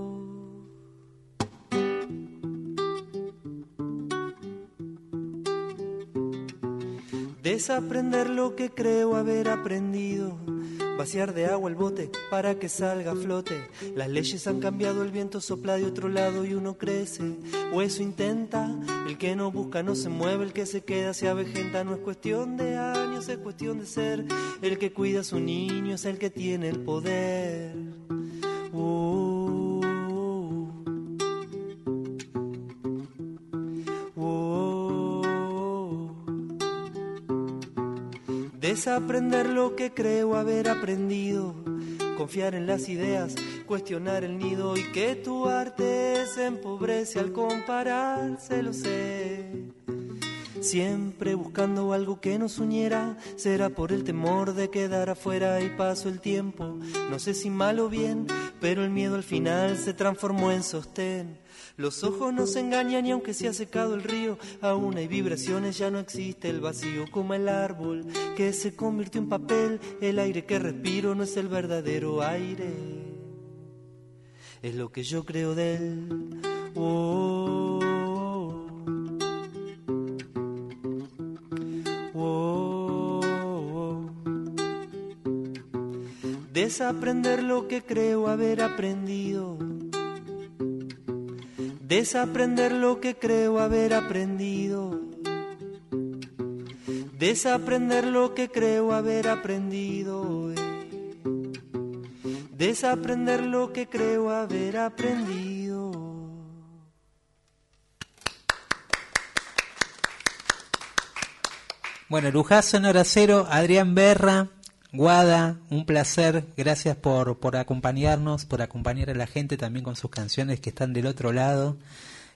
Desaprender lo que creo haber aprendido. Vaciar de agua el bote para que salga a flote. Las leyes han cambiado, el viento sopla de otro lado y uno crece. O eso intenta. El que no busca no se mueve, el que se queda se avejenta. No es cuestión de años, es cuestión de ser. El que cuida a su niño es el que tiene el poder. Desaprender lo que creo haber aprendido. Confiar en las ideas, cuestionar el nido y que tu arte se empobrece al compararse, lo sé. siempre buscando algo que nos uniera. Será por el temor de quedar afuera y paso el tiempo. No sé si mal o bien, pero el miedo al final se transformó en sostén. Los ojos nos engañan y aunque se ha secado el río, aún hay vibraciones, ya no existe el vacío como el árbol que se convirtió en papel. El aire que respiro no es el verdadero aire, es lo que yo creo de él. Oh, oh, oh. Desaprender lo que creo haber aprendido desaprender lo que creo haber aprendido, desaprender lo que creo haber aprendido, desaprender lo que creo haber aprendido. Bueno, Lujazo en hora cero, Adrián Berra, Guada, un placer, gracias por, por acompañarnos, por acompañar a la gente también con sus canciones que están del otro lado.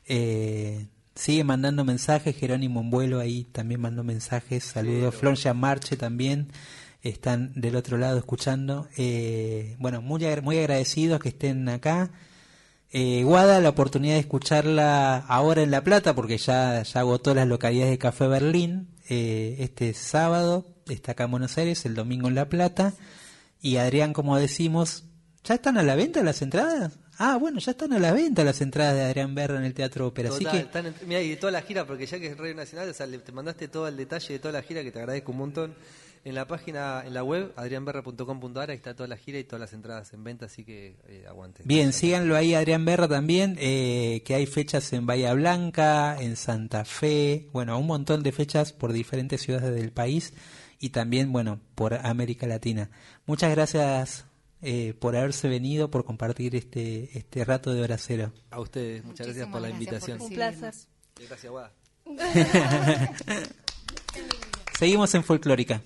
Eh, sigue mandando mensajes, Jerónimo en vuelo ahí también mandó mensajes, saludos, Floncia Marche también están del otro lado escuchando. Eh, bueno, muy, muy agradecidos que estén acá. Eh, Guada, la oportunidad de escucharla ahora en La Plata, porque ya, ya agotó las localidades de Café Berlín eh, este sábado, está acá en Buenos Aires, el domingo en La Plata. Y Adrián, como decimos, ¿ya están a la venta las entradas? Ah, bueno, ya están a la venta las entradas de Adrián Berra en el Teatro Ópera. Así que... están mira, y de toda la gira, porque ya que es Radio Nacional, o sea, te mandaste todo el detalle de toda la gira, que te agradezco un montón. En la página, en la web, adrianberra.com.ar, ahí está toda la gira y todas las entradas en venta, así que eh, aguante. Bien, síganlo ahí, Adrián Berra también, eh, que hay fechas en Bahía Blanca, en Santa Fe, bueno, un montón de fechas por diferentes ciudades del país y también, bueno, por América Latina. Muchas gracias eh, por haberse venido, por compartir este, este rato de hora cero. A ustedes, muchas gracias por la invitación. Un placer. Gracias, Guada. Seguimos en Folclórica.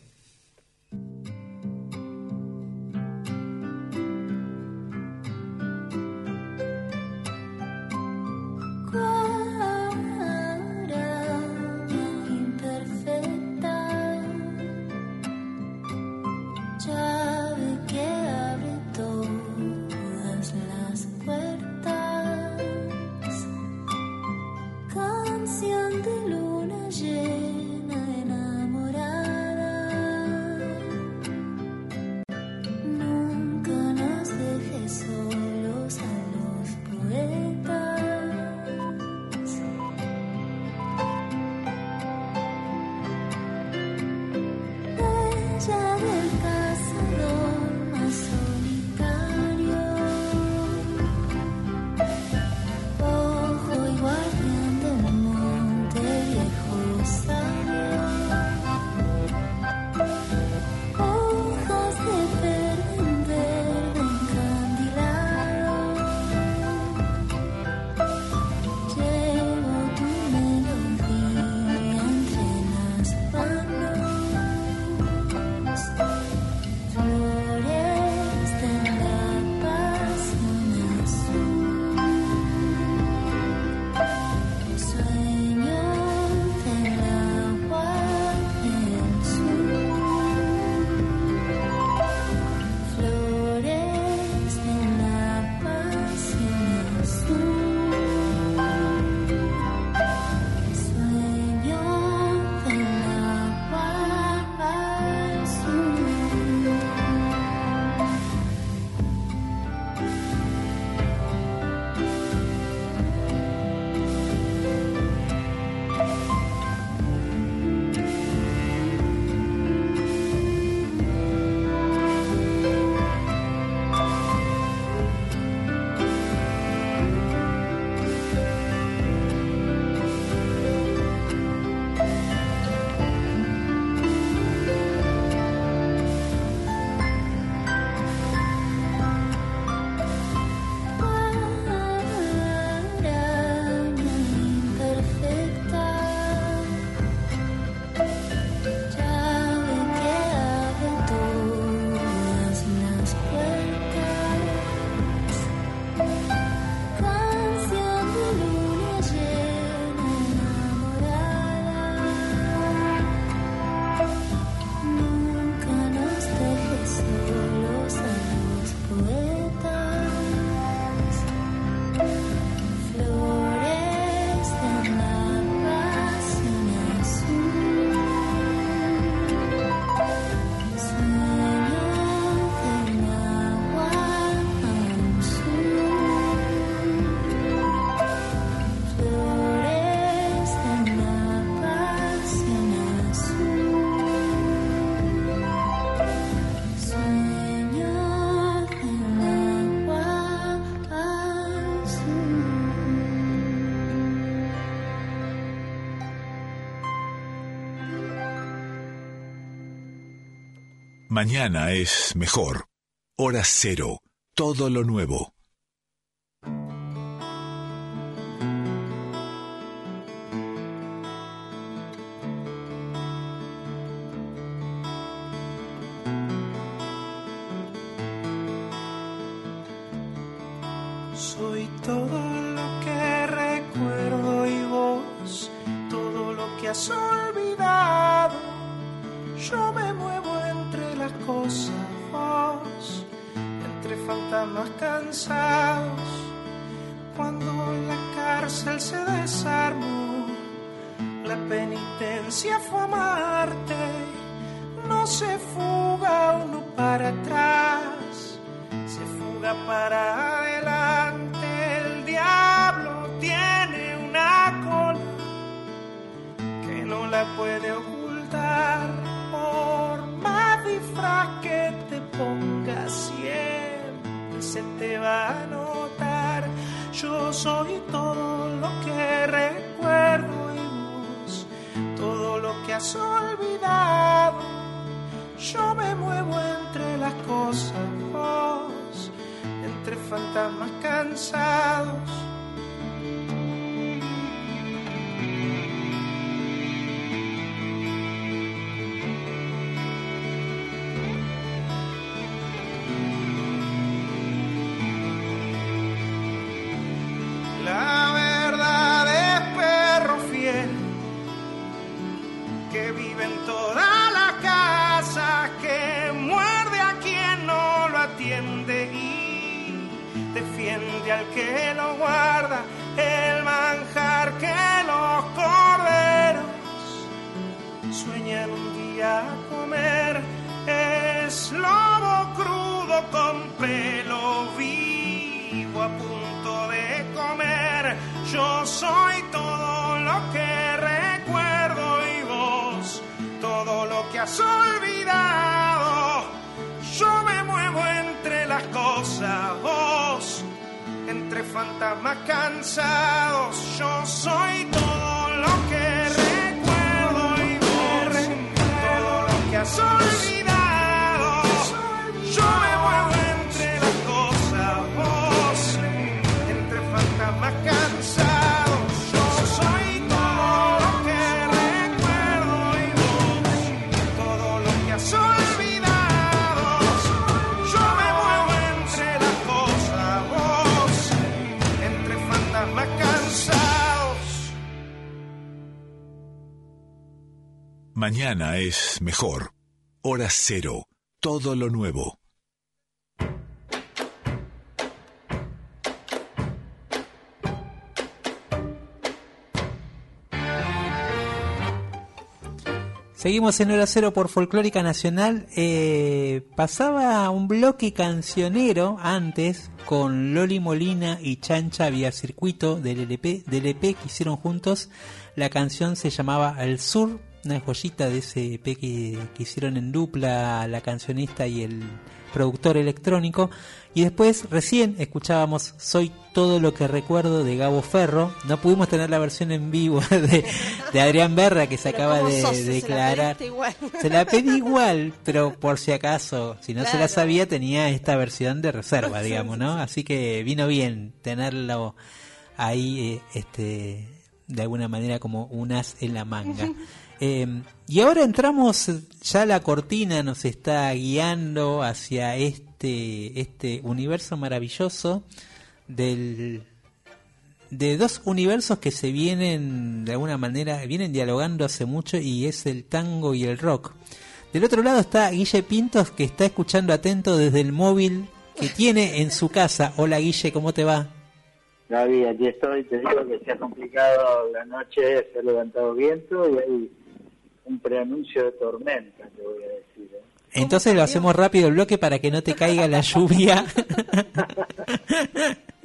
Mañana es mejor. Hora cero. Todo lo nuevo. Soy todo lo que recuerdo y vos, todo lo que has olvidado. Yo me cosas, vos, entre fantasmas cansados. Cuando la cárcel se desarmó, la penitencia fue amarte. No se fuga uno para atrás se fuga para adelante. El diablo tiene una cola que no la puede pongas, siempre se te va a notar. Yo soy todo lo que recuerdo y vos, todo lo que has olvidado. Yo me muevo entre las cosas, entre fantasmas cansados. Es mejor. Hora cero. Todo lo nuevo. Seguimos en Hora Cero por Folclórica Nacional. Eh, pasaba un bloque cancionero antes con Loli Molina y Chancha Vía Circuito del LP, del EP que hicieron juntos. La canción se llamaba Al Sur, una joyita de ese EP que, que hicieron en dupla la cancionista y el productor electrónico. Y después, recién escuchábamos Soy todo lo que recuerdo de Gabo Ferro. No pudimos tener la versión en vivo de, de Adrián Berra que se acaba ¿cómo de sos? Se la declarar. igual. Se la pedí igual, pero por si acaso, si no se la sabía, tenía esta versión de reserva, digamos, ¿no? Así que vino bien tenerlo ahí, eh, este, de alguna manera como un as en la manga. Eh, y ahora entramos, ya la cortina nos está guiando hacia este, este universo maravilloso del de dos universos que se vienen de alguna manera vienen dialogando hace mucho y es el tango y el rock. Del otro lado está Guille Pintos que está escuchando atento desde el móvil que tiene en su casa. Hola Guille, ¿cómo te va? Gaby, aquí estoy, te digo que se ha complicado la noche, se ha levantado viento y hay un preanuncio de tormenta, te voy a decir. ¿eh? Entonces lo hacemos rápido el bloque para que no te caiga la lluvia.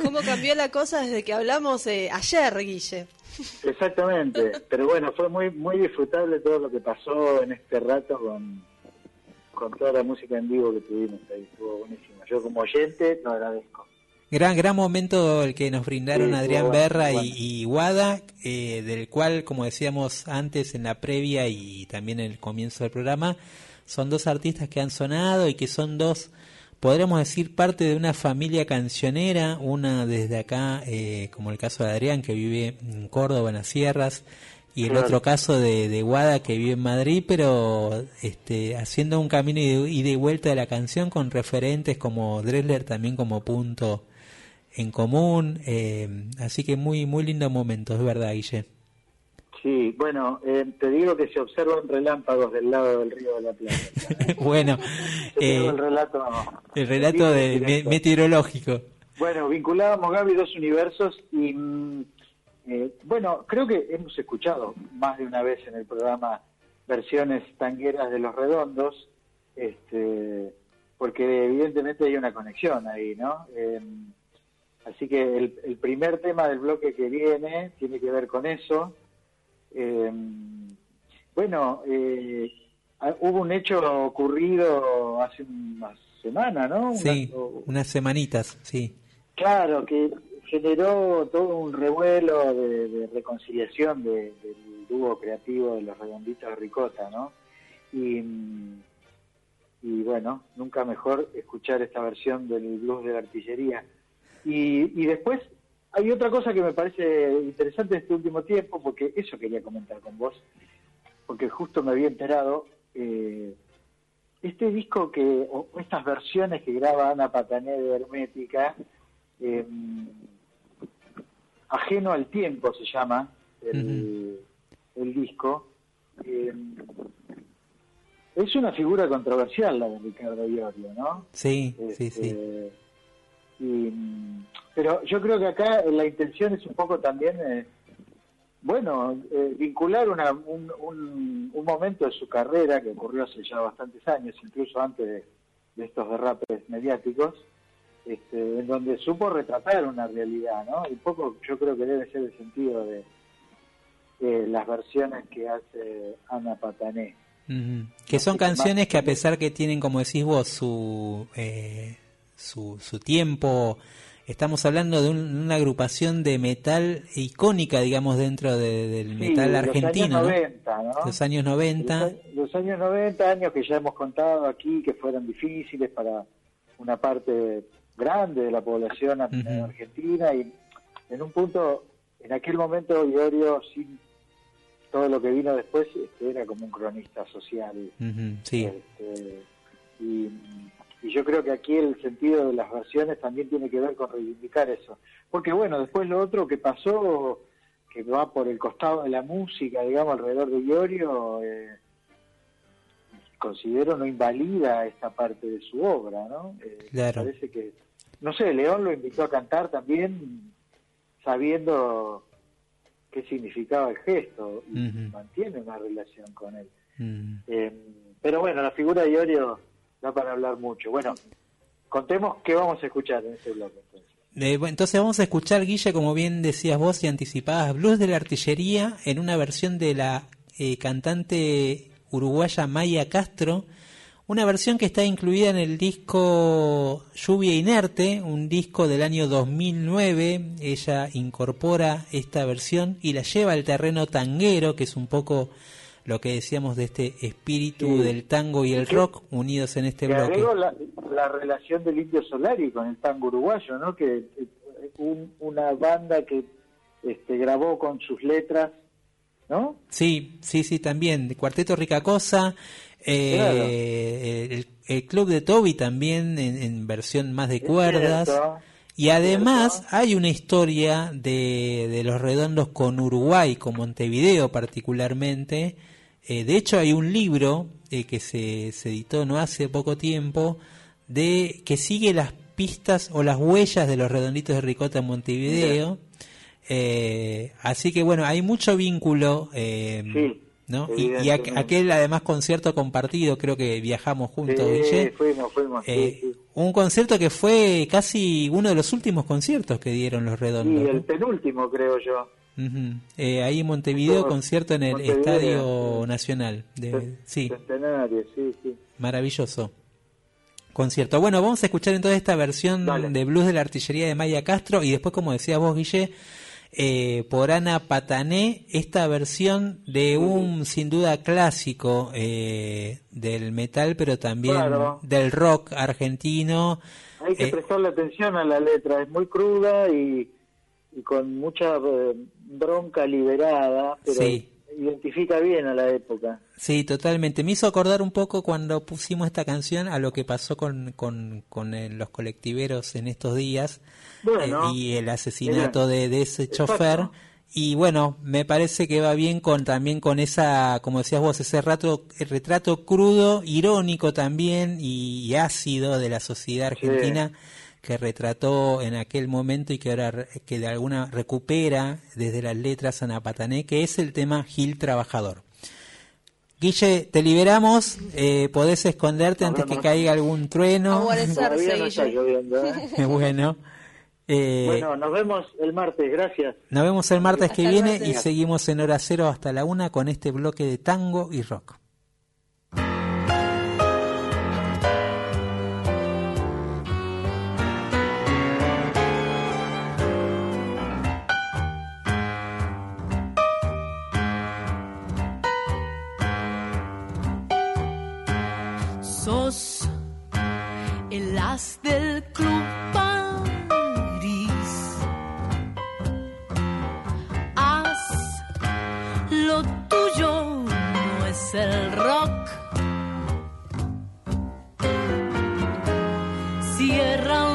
¿Cómo cambió la cosa desde que hablamos eh, ayer, Guille? Exactamente, pero bueno, fue muy muy disfrutable todo lo que pasó en este rato con, con toda la música en vivo que tuvimos ahí, estuvo buenísimo. Yo como oyente lo agradezco. Gran, gran momento el que nos brindaron Sí, Adrián bueno, Berra y, bueno. y Guada, eh, del cual, como decíamos antes en la previa y también en el comienzo del programa, son dos artistas que han sonado y que son dos, podríamos decir, parte de una familia cancionera, una desde acá, eh, como el caso de Adrián, que vive en Córdoba, en las sierras, y el Claro. otro caso de, de Guada, que vive en Madrid, pero este, haciendo un camino y de, y vuelta de la canción con referentes como Dressler también como punto en común, eh, así que muy muy lindo momento, es verdad, Guille. Sí, bueno, eh, te digo que se observan relámpagos del lado del río de la Plata. bueno, eh, el relato. el relato de meteorológico. Bueno, vinculábamos Gaby dos universos y mm, eh, bueno, creo que hemos escuchado más de una vez en el programa versiones tangueras de los redondos, este, porque evidentemente hay una conexión ahí, ¿no? Así que el, el primer tema del bloque que viene tiene que ver con eso. Eh, bueno, eh, hubo un hecho ocurrido hace una semana, ¿no? Una- Sí, unas semanitas, sí. Claro, que generó todo un revuelo de, de reconciliación de- del dúo creativo de los redonditos de Ricota, ¿no? Y, y bueno, nunca mejor escuchar esta versión del blues de la artillería. Y, y después hay otra cosa que me parece interesante este último tiempo, porque eso quería comentar con vos, porque justo me había enterado, eh, este disco que, o estas versiones que graba Ana Patané de Hermética, eh, Ajeno al Tiempo se llama el, el disco, eh, es una figura controversial la de Ricardo Iorio, ¿no? Sí, sí, sí. Y, pero yo creo que acá la intención es un poco también, eh, bueno, eh, vincular una, un, un, un momento de su carrera que ocurrió hace ya bastantes años, incluso antes de, de estos derrapes mediáticos, este, en donde supo retratar una realidad, ¿no? Y un poco yo creo que debe ser el sentido de, de las versiones que hace Ana Patané. Que son canciones que a pesar que tienen, como decís vos, su, eh, su, su tiempo, estamos hablando de un- una agrupación de metal icónica, digamos, dentro de- del Sí, metal de los argentino, años ¿no? 90, ¿no? Los años 90. Los, los años 90, años que ya hemos contado aquí, que fueron difíciles para una parte grande de la población argentina y en un punto, en aquel momento, Iorio, sin todo lo que vino después, este, era como un cronista social. Sí, Este, y, y yo creo que aquí el sentido de las versiones también tiene que ver con reivindicar eso. Porque bueno, después lo otro que pasó, que va por el costado de la música, digamos, alrededor de Iorio, eh, considero no invalida esta parte de su obra, ¿no? Eh, me Claro. Parece que, no sé, León lo invitó a cantar también sabiendo qué significaba el gesto y mantiene una relación con él. Eh, pero bueno, la figura de Iorio da para hablar mucho. Bueno, contemos qué vamos a escuchar en este bloque. entonces. Eh, entonces vamos a escuchar, Guille, como bien decías vos y anticipabas, Blues de la Artillería en una versión de la eh, cantante uruguaya Maya Castro, una versión que está incluida en el disco Lluvia Inerte, un disco del año 2009. Ella incorpora esta versión y la lleva al terreno tanguero, que es un poco lo que decíamos de este espíritu Sí. del tango y el Sí. rock unidos en este Que bloque. la, la relación del Indio Solari con el tango uruguayo, ¿no? Que eh, un- una banda que este, grabó con sus letras, ¿no? Sí, sí, sí, también. De Cuarteto Ricacosa, eh, Claro. el, el Club de Toby también en, en versión más de cuerdas. cierto, y además hay una historia de, de los redondos con Uruguay, con Montevideo particularmente. Eh, de hecho hay un libro eh, que se, se editó no hace poco tiempo de que sigue las pistas o las huellas de los redonditos de Ricota en Montevideo. Eh, así que bueno, hay mucho vínculo. eh, Sí, ¿no? Y, y aqu- aquel además concierto compartido, creo que viajamos juntos, Sí, fuimos, fuimos. sí, Eh. Un concierto que fue casi uno de los últimos conciertos que dieron los Y redondos. el ¿no? penúltimo, creo yo. Eh, ahí en Montevideo, concierto en el Montevideo, Estadio. Nacional. De, sí, Centenario, sí, sí. maravilloso. Concierto. Bueno, vamos a escuchar entonces esta versión Dale. de blues de la artillería de Maya Castro y después, como decías vos, Guille, eh, por Ana Patané esta versión de un sin duda clásico eh, del metal, pero también Claro. del rock argentino. Hay que Eh, prestarle atención a la letra, es muy cruda y, y con mucha eh, bronca liberada, pero Sí. identifica bien a la época. Sí, totalmente. Me hizo acordar un poco cuando pusimos esta canción a lo que pasó con, con, con eh, los colectiveros en estos días Bueno, eh, y el asesinato de, de ese Exacto. chofer. Y bueno, me parece que va bien con también con esa, como decías vos, ese rato, el retrato crudo, irónico también y, y ácido de la sociedad argentina que retrató en aquel momento y que ahora re- que de alguna recupera desde las letras Ana Patané, que es el tema Gil Trabajador. Guille, te liberamos, eh, podés esconderte antes que caiga algún trueno. Todavía no está lloviendo. ¿eh? bueno, eh, bueno, nos vemos el martes, gracias. nos vemos el martes que Hasta viene y seguimos en hora cero hasta la una con este bloque de tango y rock. El as del club París. Haz lo tuyo, no es el rock. Cierran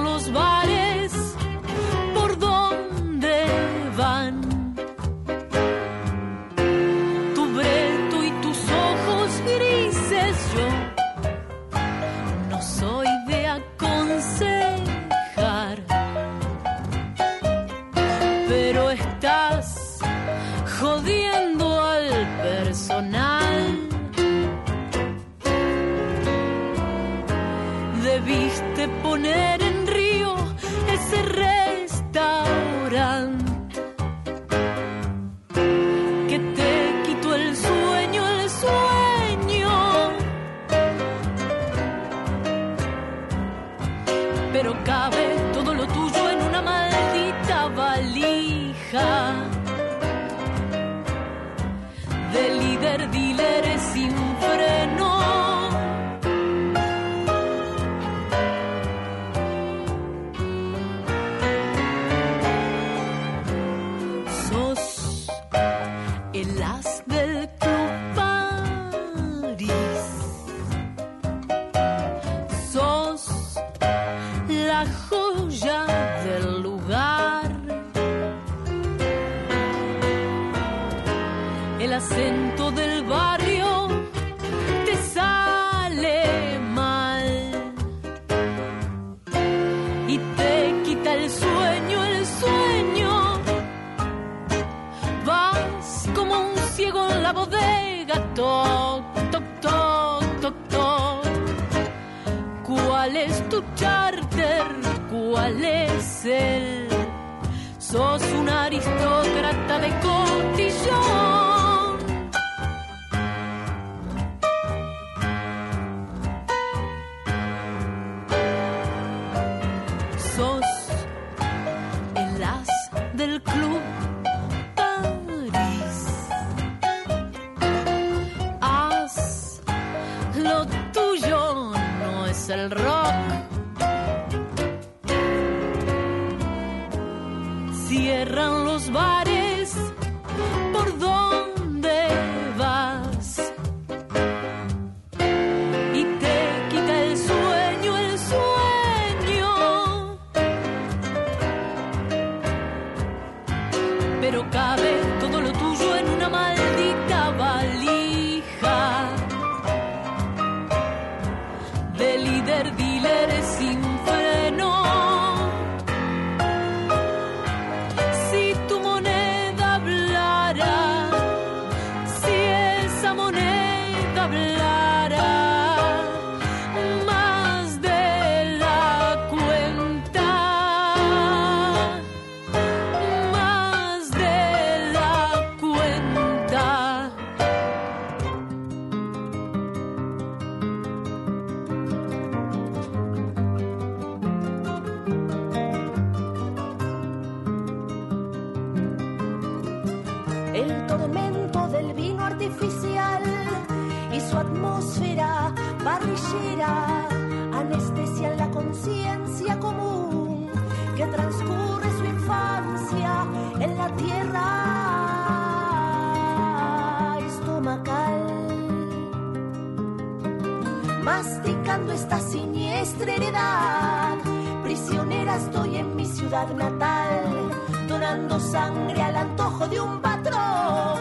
Masticando esta siniestra heredad, prisionera estoy en mi ciudad natal, donando sangre al antojo de un patrón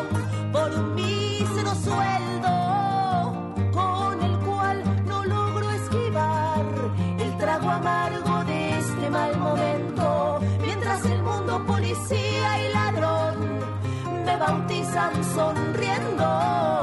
por un mísero sueldo con el cual no logro esquivar el trago amargo de este mal momento, mientras el mundo policía y ladrón me bautizan sonriendo.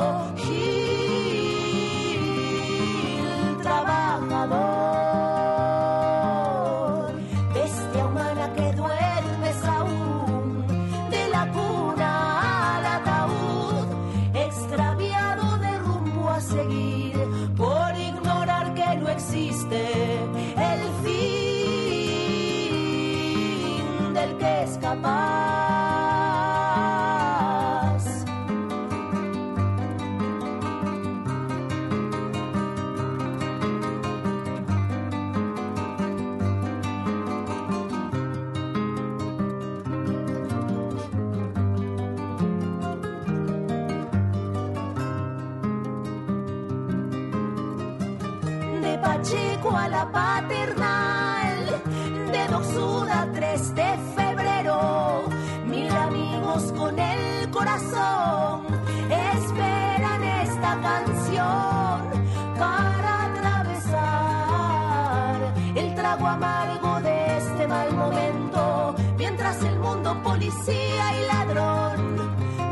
Policía y ladrón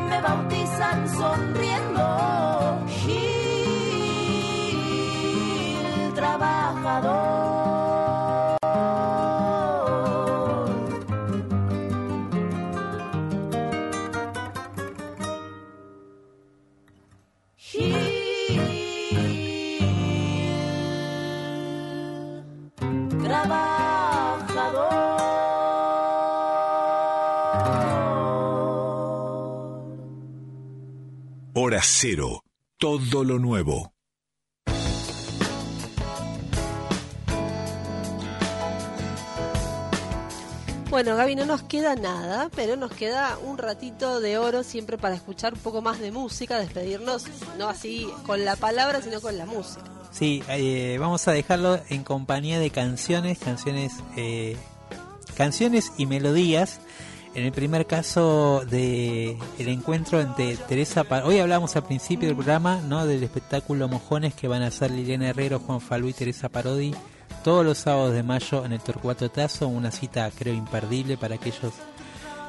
me bautizan sonriendo. Gil trabajador. Todo lo nuevo. Bueno, Gaby, no nos queda nada, pero nos queda un ratito de oro siempre para escuchar un poco más de música, despedirnos, no así con la palabra, sino con la música. Sí, eh, vamos a dejarlo en compañía de canciones, canciones, eh, canciones y melodías. En el primer caso de el encuentro entre Teresa, Pa- hoy hablamos al principio del programa, ¿no? Del espectáculo Mojones que van a hacer Liliana Herrero, Juan Falú y Teresa Parodi todos los sábados de mayo en el Torcuato Tazo, una cita creo imperdible para aquellos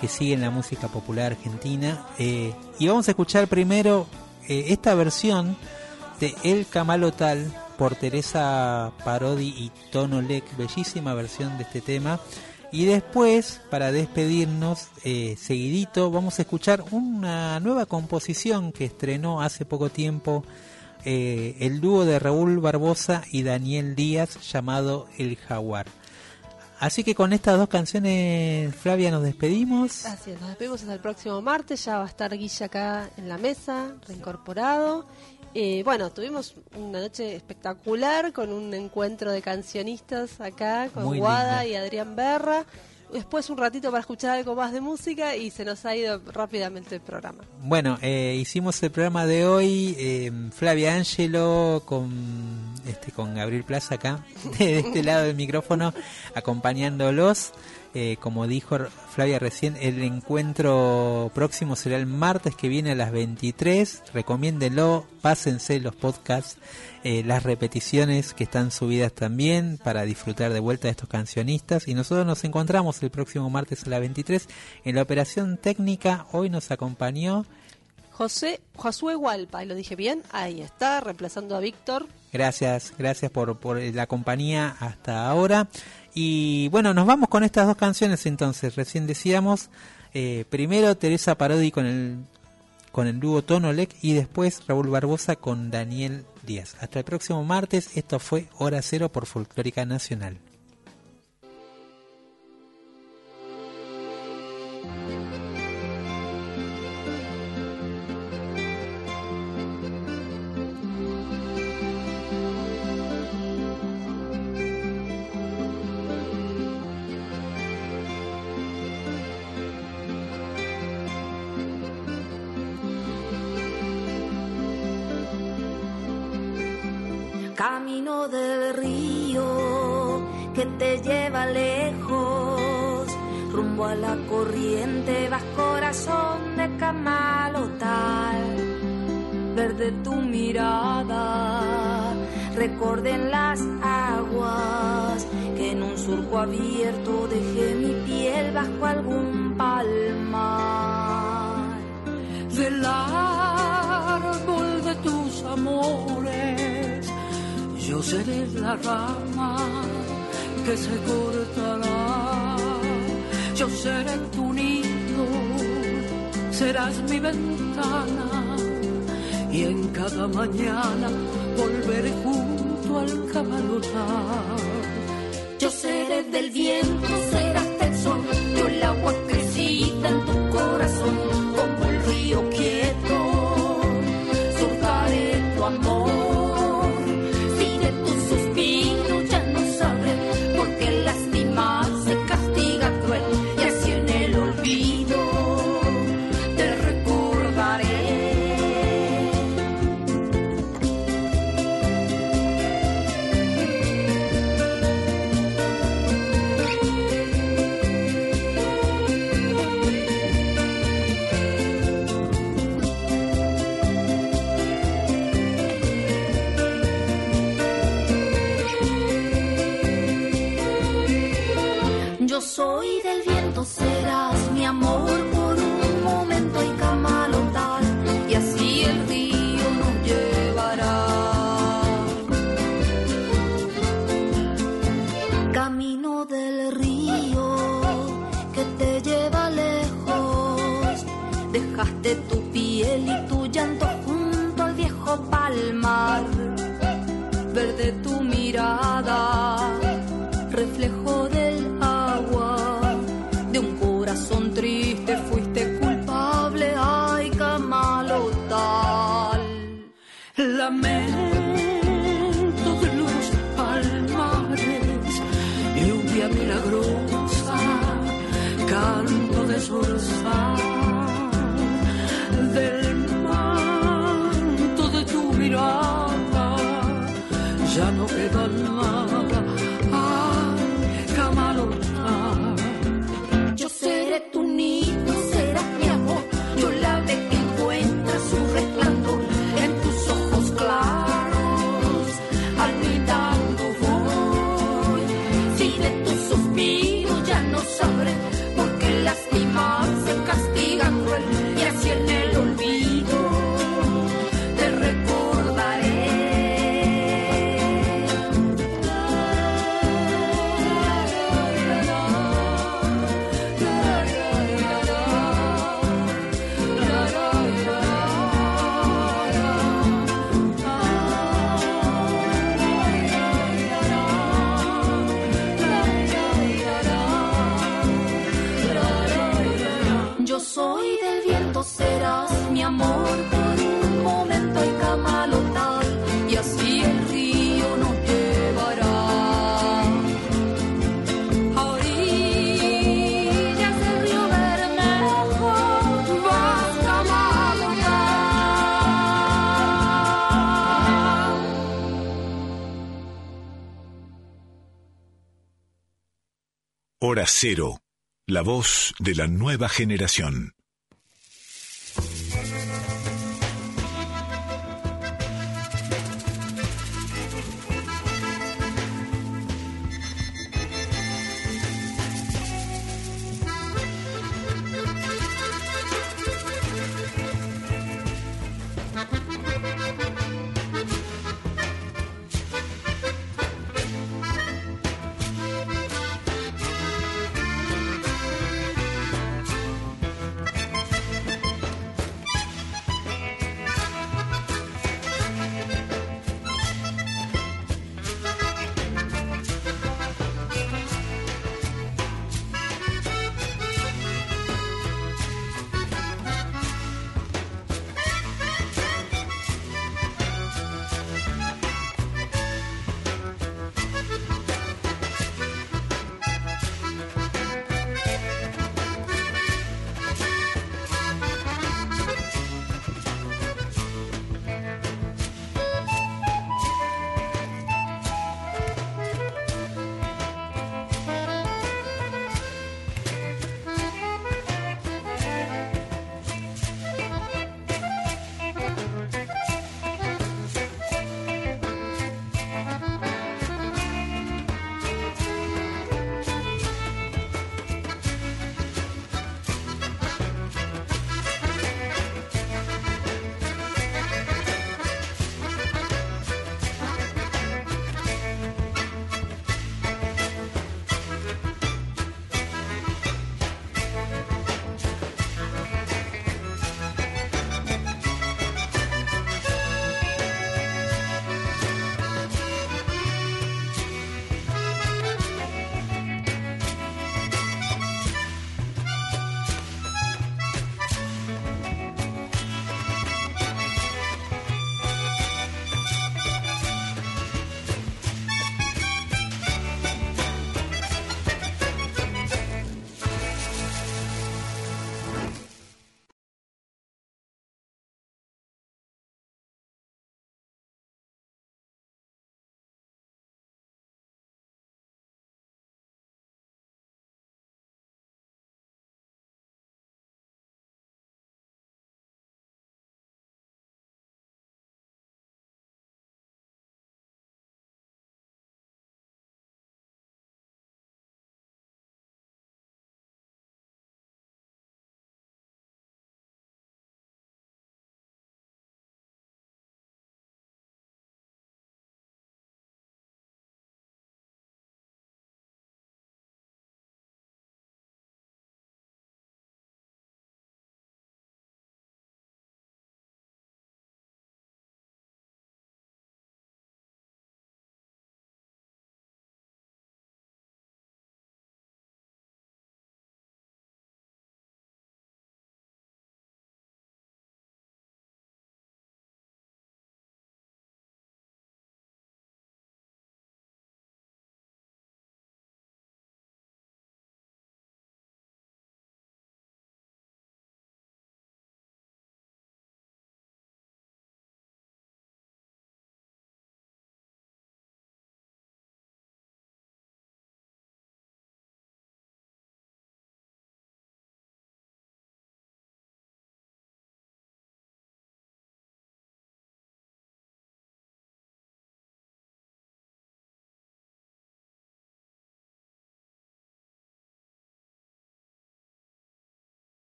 que siguen la música popular argentina. Eh, y vamos a escuchar primero eh, esta versión de El Camalotal por Teresa Parodi y Tono Lec, bellísima versión de este tema. Y después, para despedirnos, eh, seguidito, vamos a escuchar una nueva composición que estrenó hace poco tiempo eh, el dúo de Raúl Barbosa y Daniel Díaz llamado El Jaguar. Así que con estas dos canciones, Flavia, nos despedimos. Así nos despedimos hasta el próximo martes, ya va a estar Guilla acá en la mesa, reincorporado. Eh, bueno, tuvimos una noche espectacular con un encuentro de cancionistas acá, con Muy Guada y Adrián Berra. Después un ratito para escuchar algo más de música y se nos ha ido rápidamente el programa. Bueno, eh, hicimos el programa de hoy, eh, Flavia Angelo con este con Gabriel Plaza acá, de este lado del micrófono, acompañándolos. Eh, como dijo Flavia recién, el encuentro próximo será el martes que viene a las 23. Recomiéndenlo, pásense los podcasts, eh, las repeticiones que están subidas también para disfrutar de vuelta de estos cancionistas. Y nosotros nos encontramos el próximo martes a las 23 en la operación técnica. Hoy nos acompañó José Josué Hualpa, ¿lo dije bien? Ahí está, reemplazando a Víctor. Gracias, gracias por, por la compañía hasta ahora. Y bueno, nos vamos con estas dos canciones entonces. Recién decíamos, eh, primero Teresa Parodi con el, con el dúo Tonolec y después Raúl Barbosa con Daniel Díaz. Hasta el próximo martes, esto fue Hora Cero por Folclórica Nacional. del río que te lleva lejos, rumbo a la corriente, vas corazón de camalotal, verde tu mirada, recorden las aguas que en un surco abierto dejé mi piel bajo algún palmar. Del árbol de tus amores yo seré la rama que se cortará. Yo seré tu nido, serás mi ventana. Y en cada mañana volveré junto al camalotar. Yo seré del viento, serás del sol, yo el agua crecí. 바다. Cero, la voz de la nueva generación.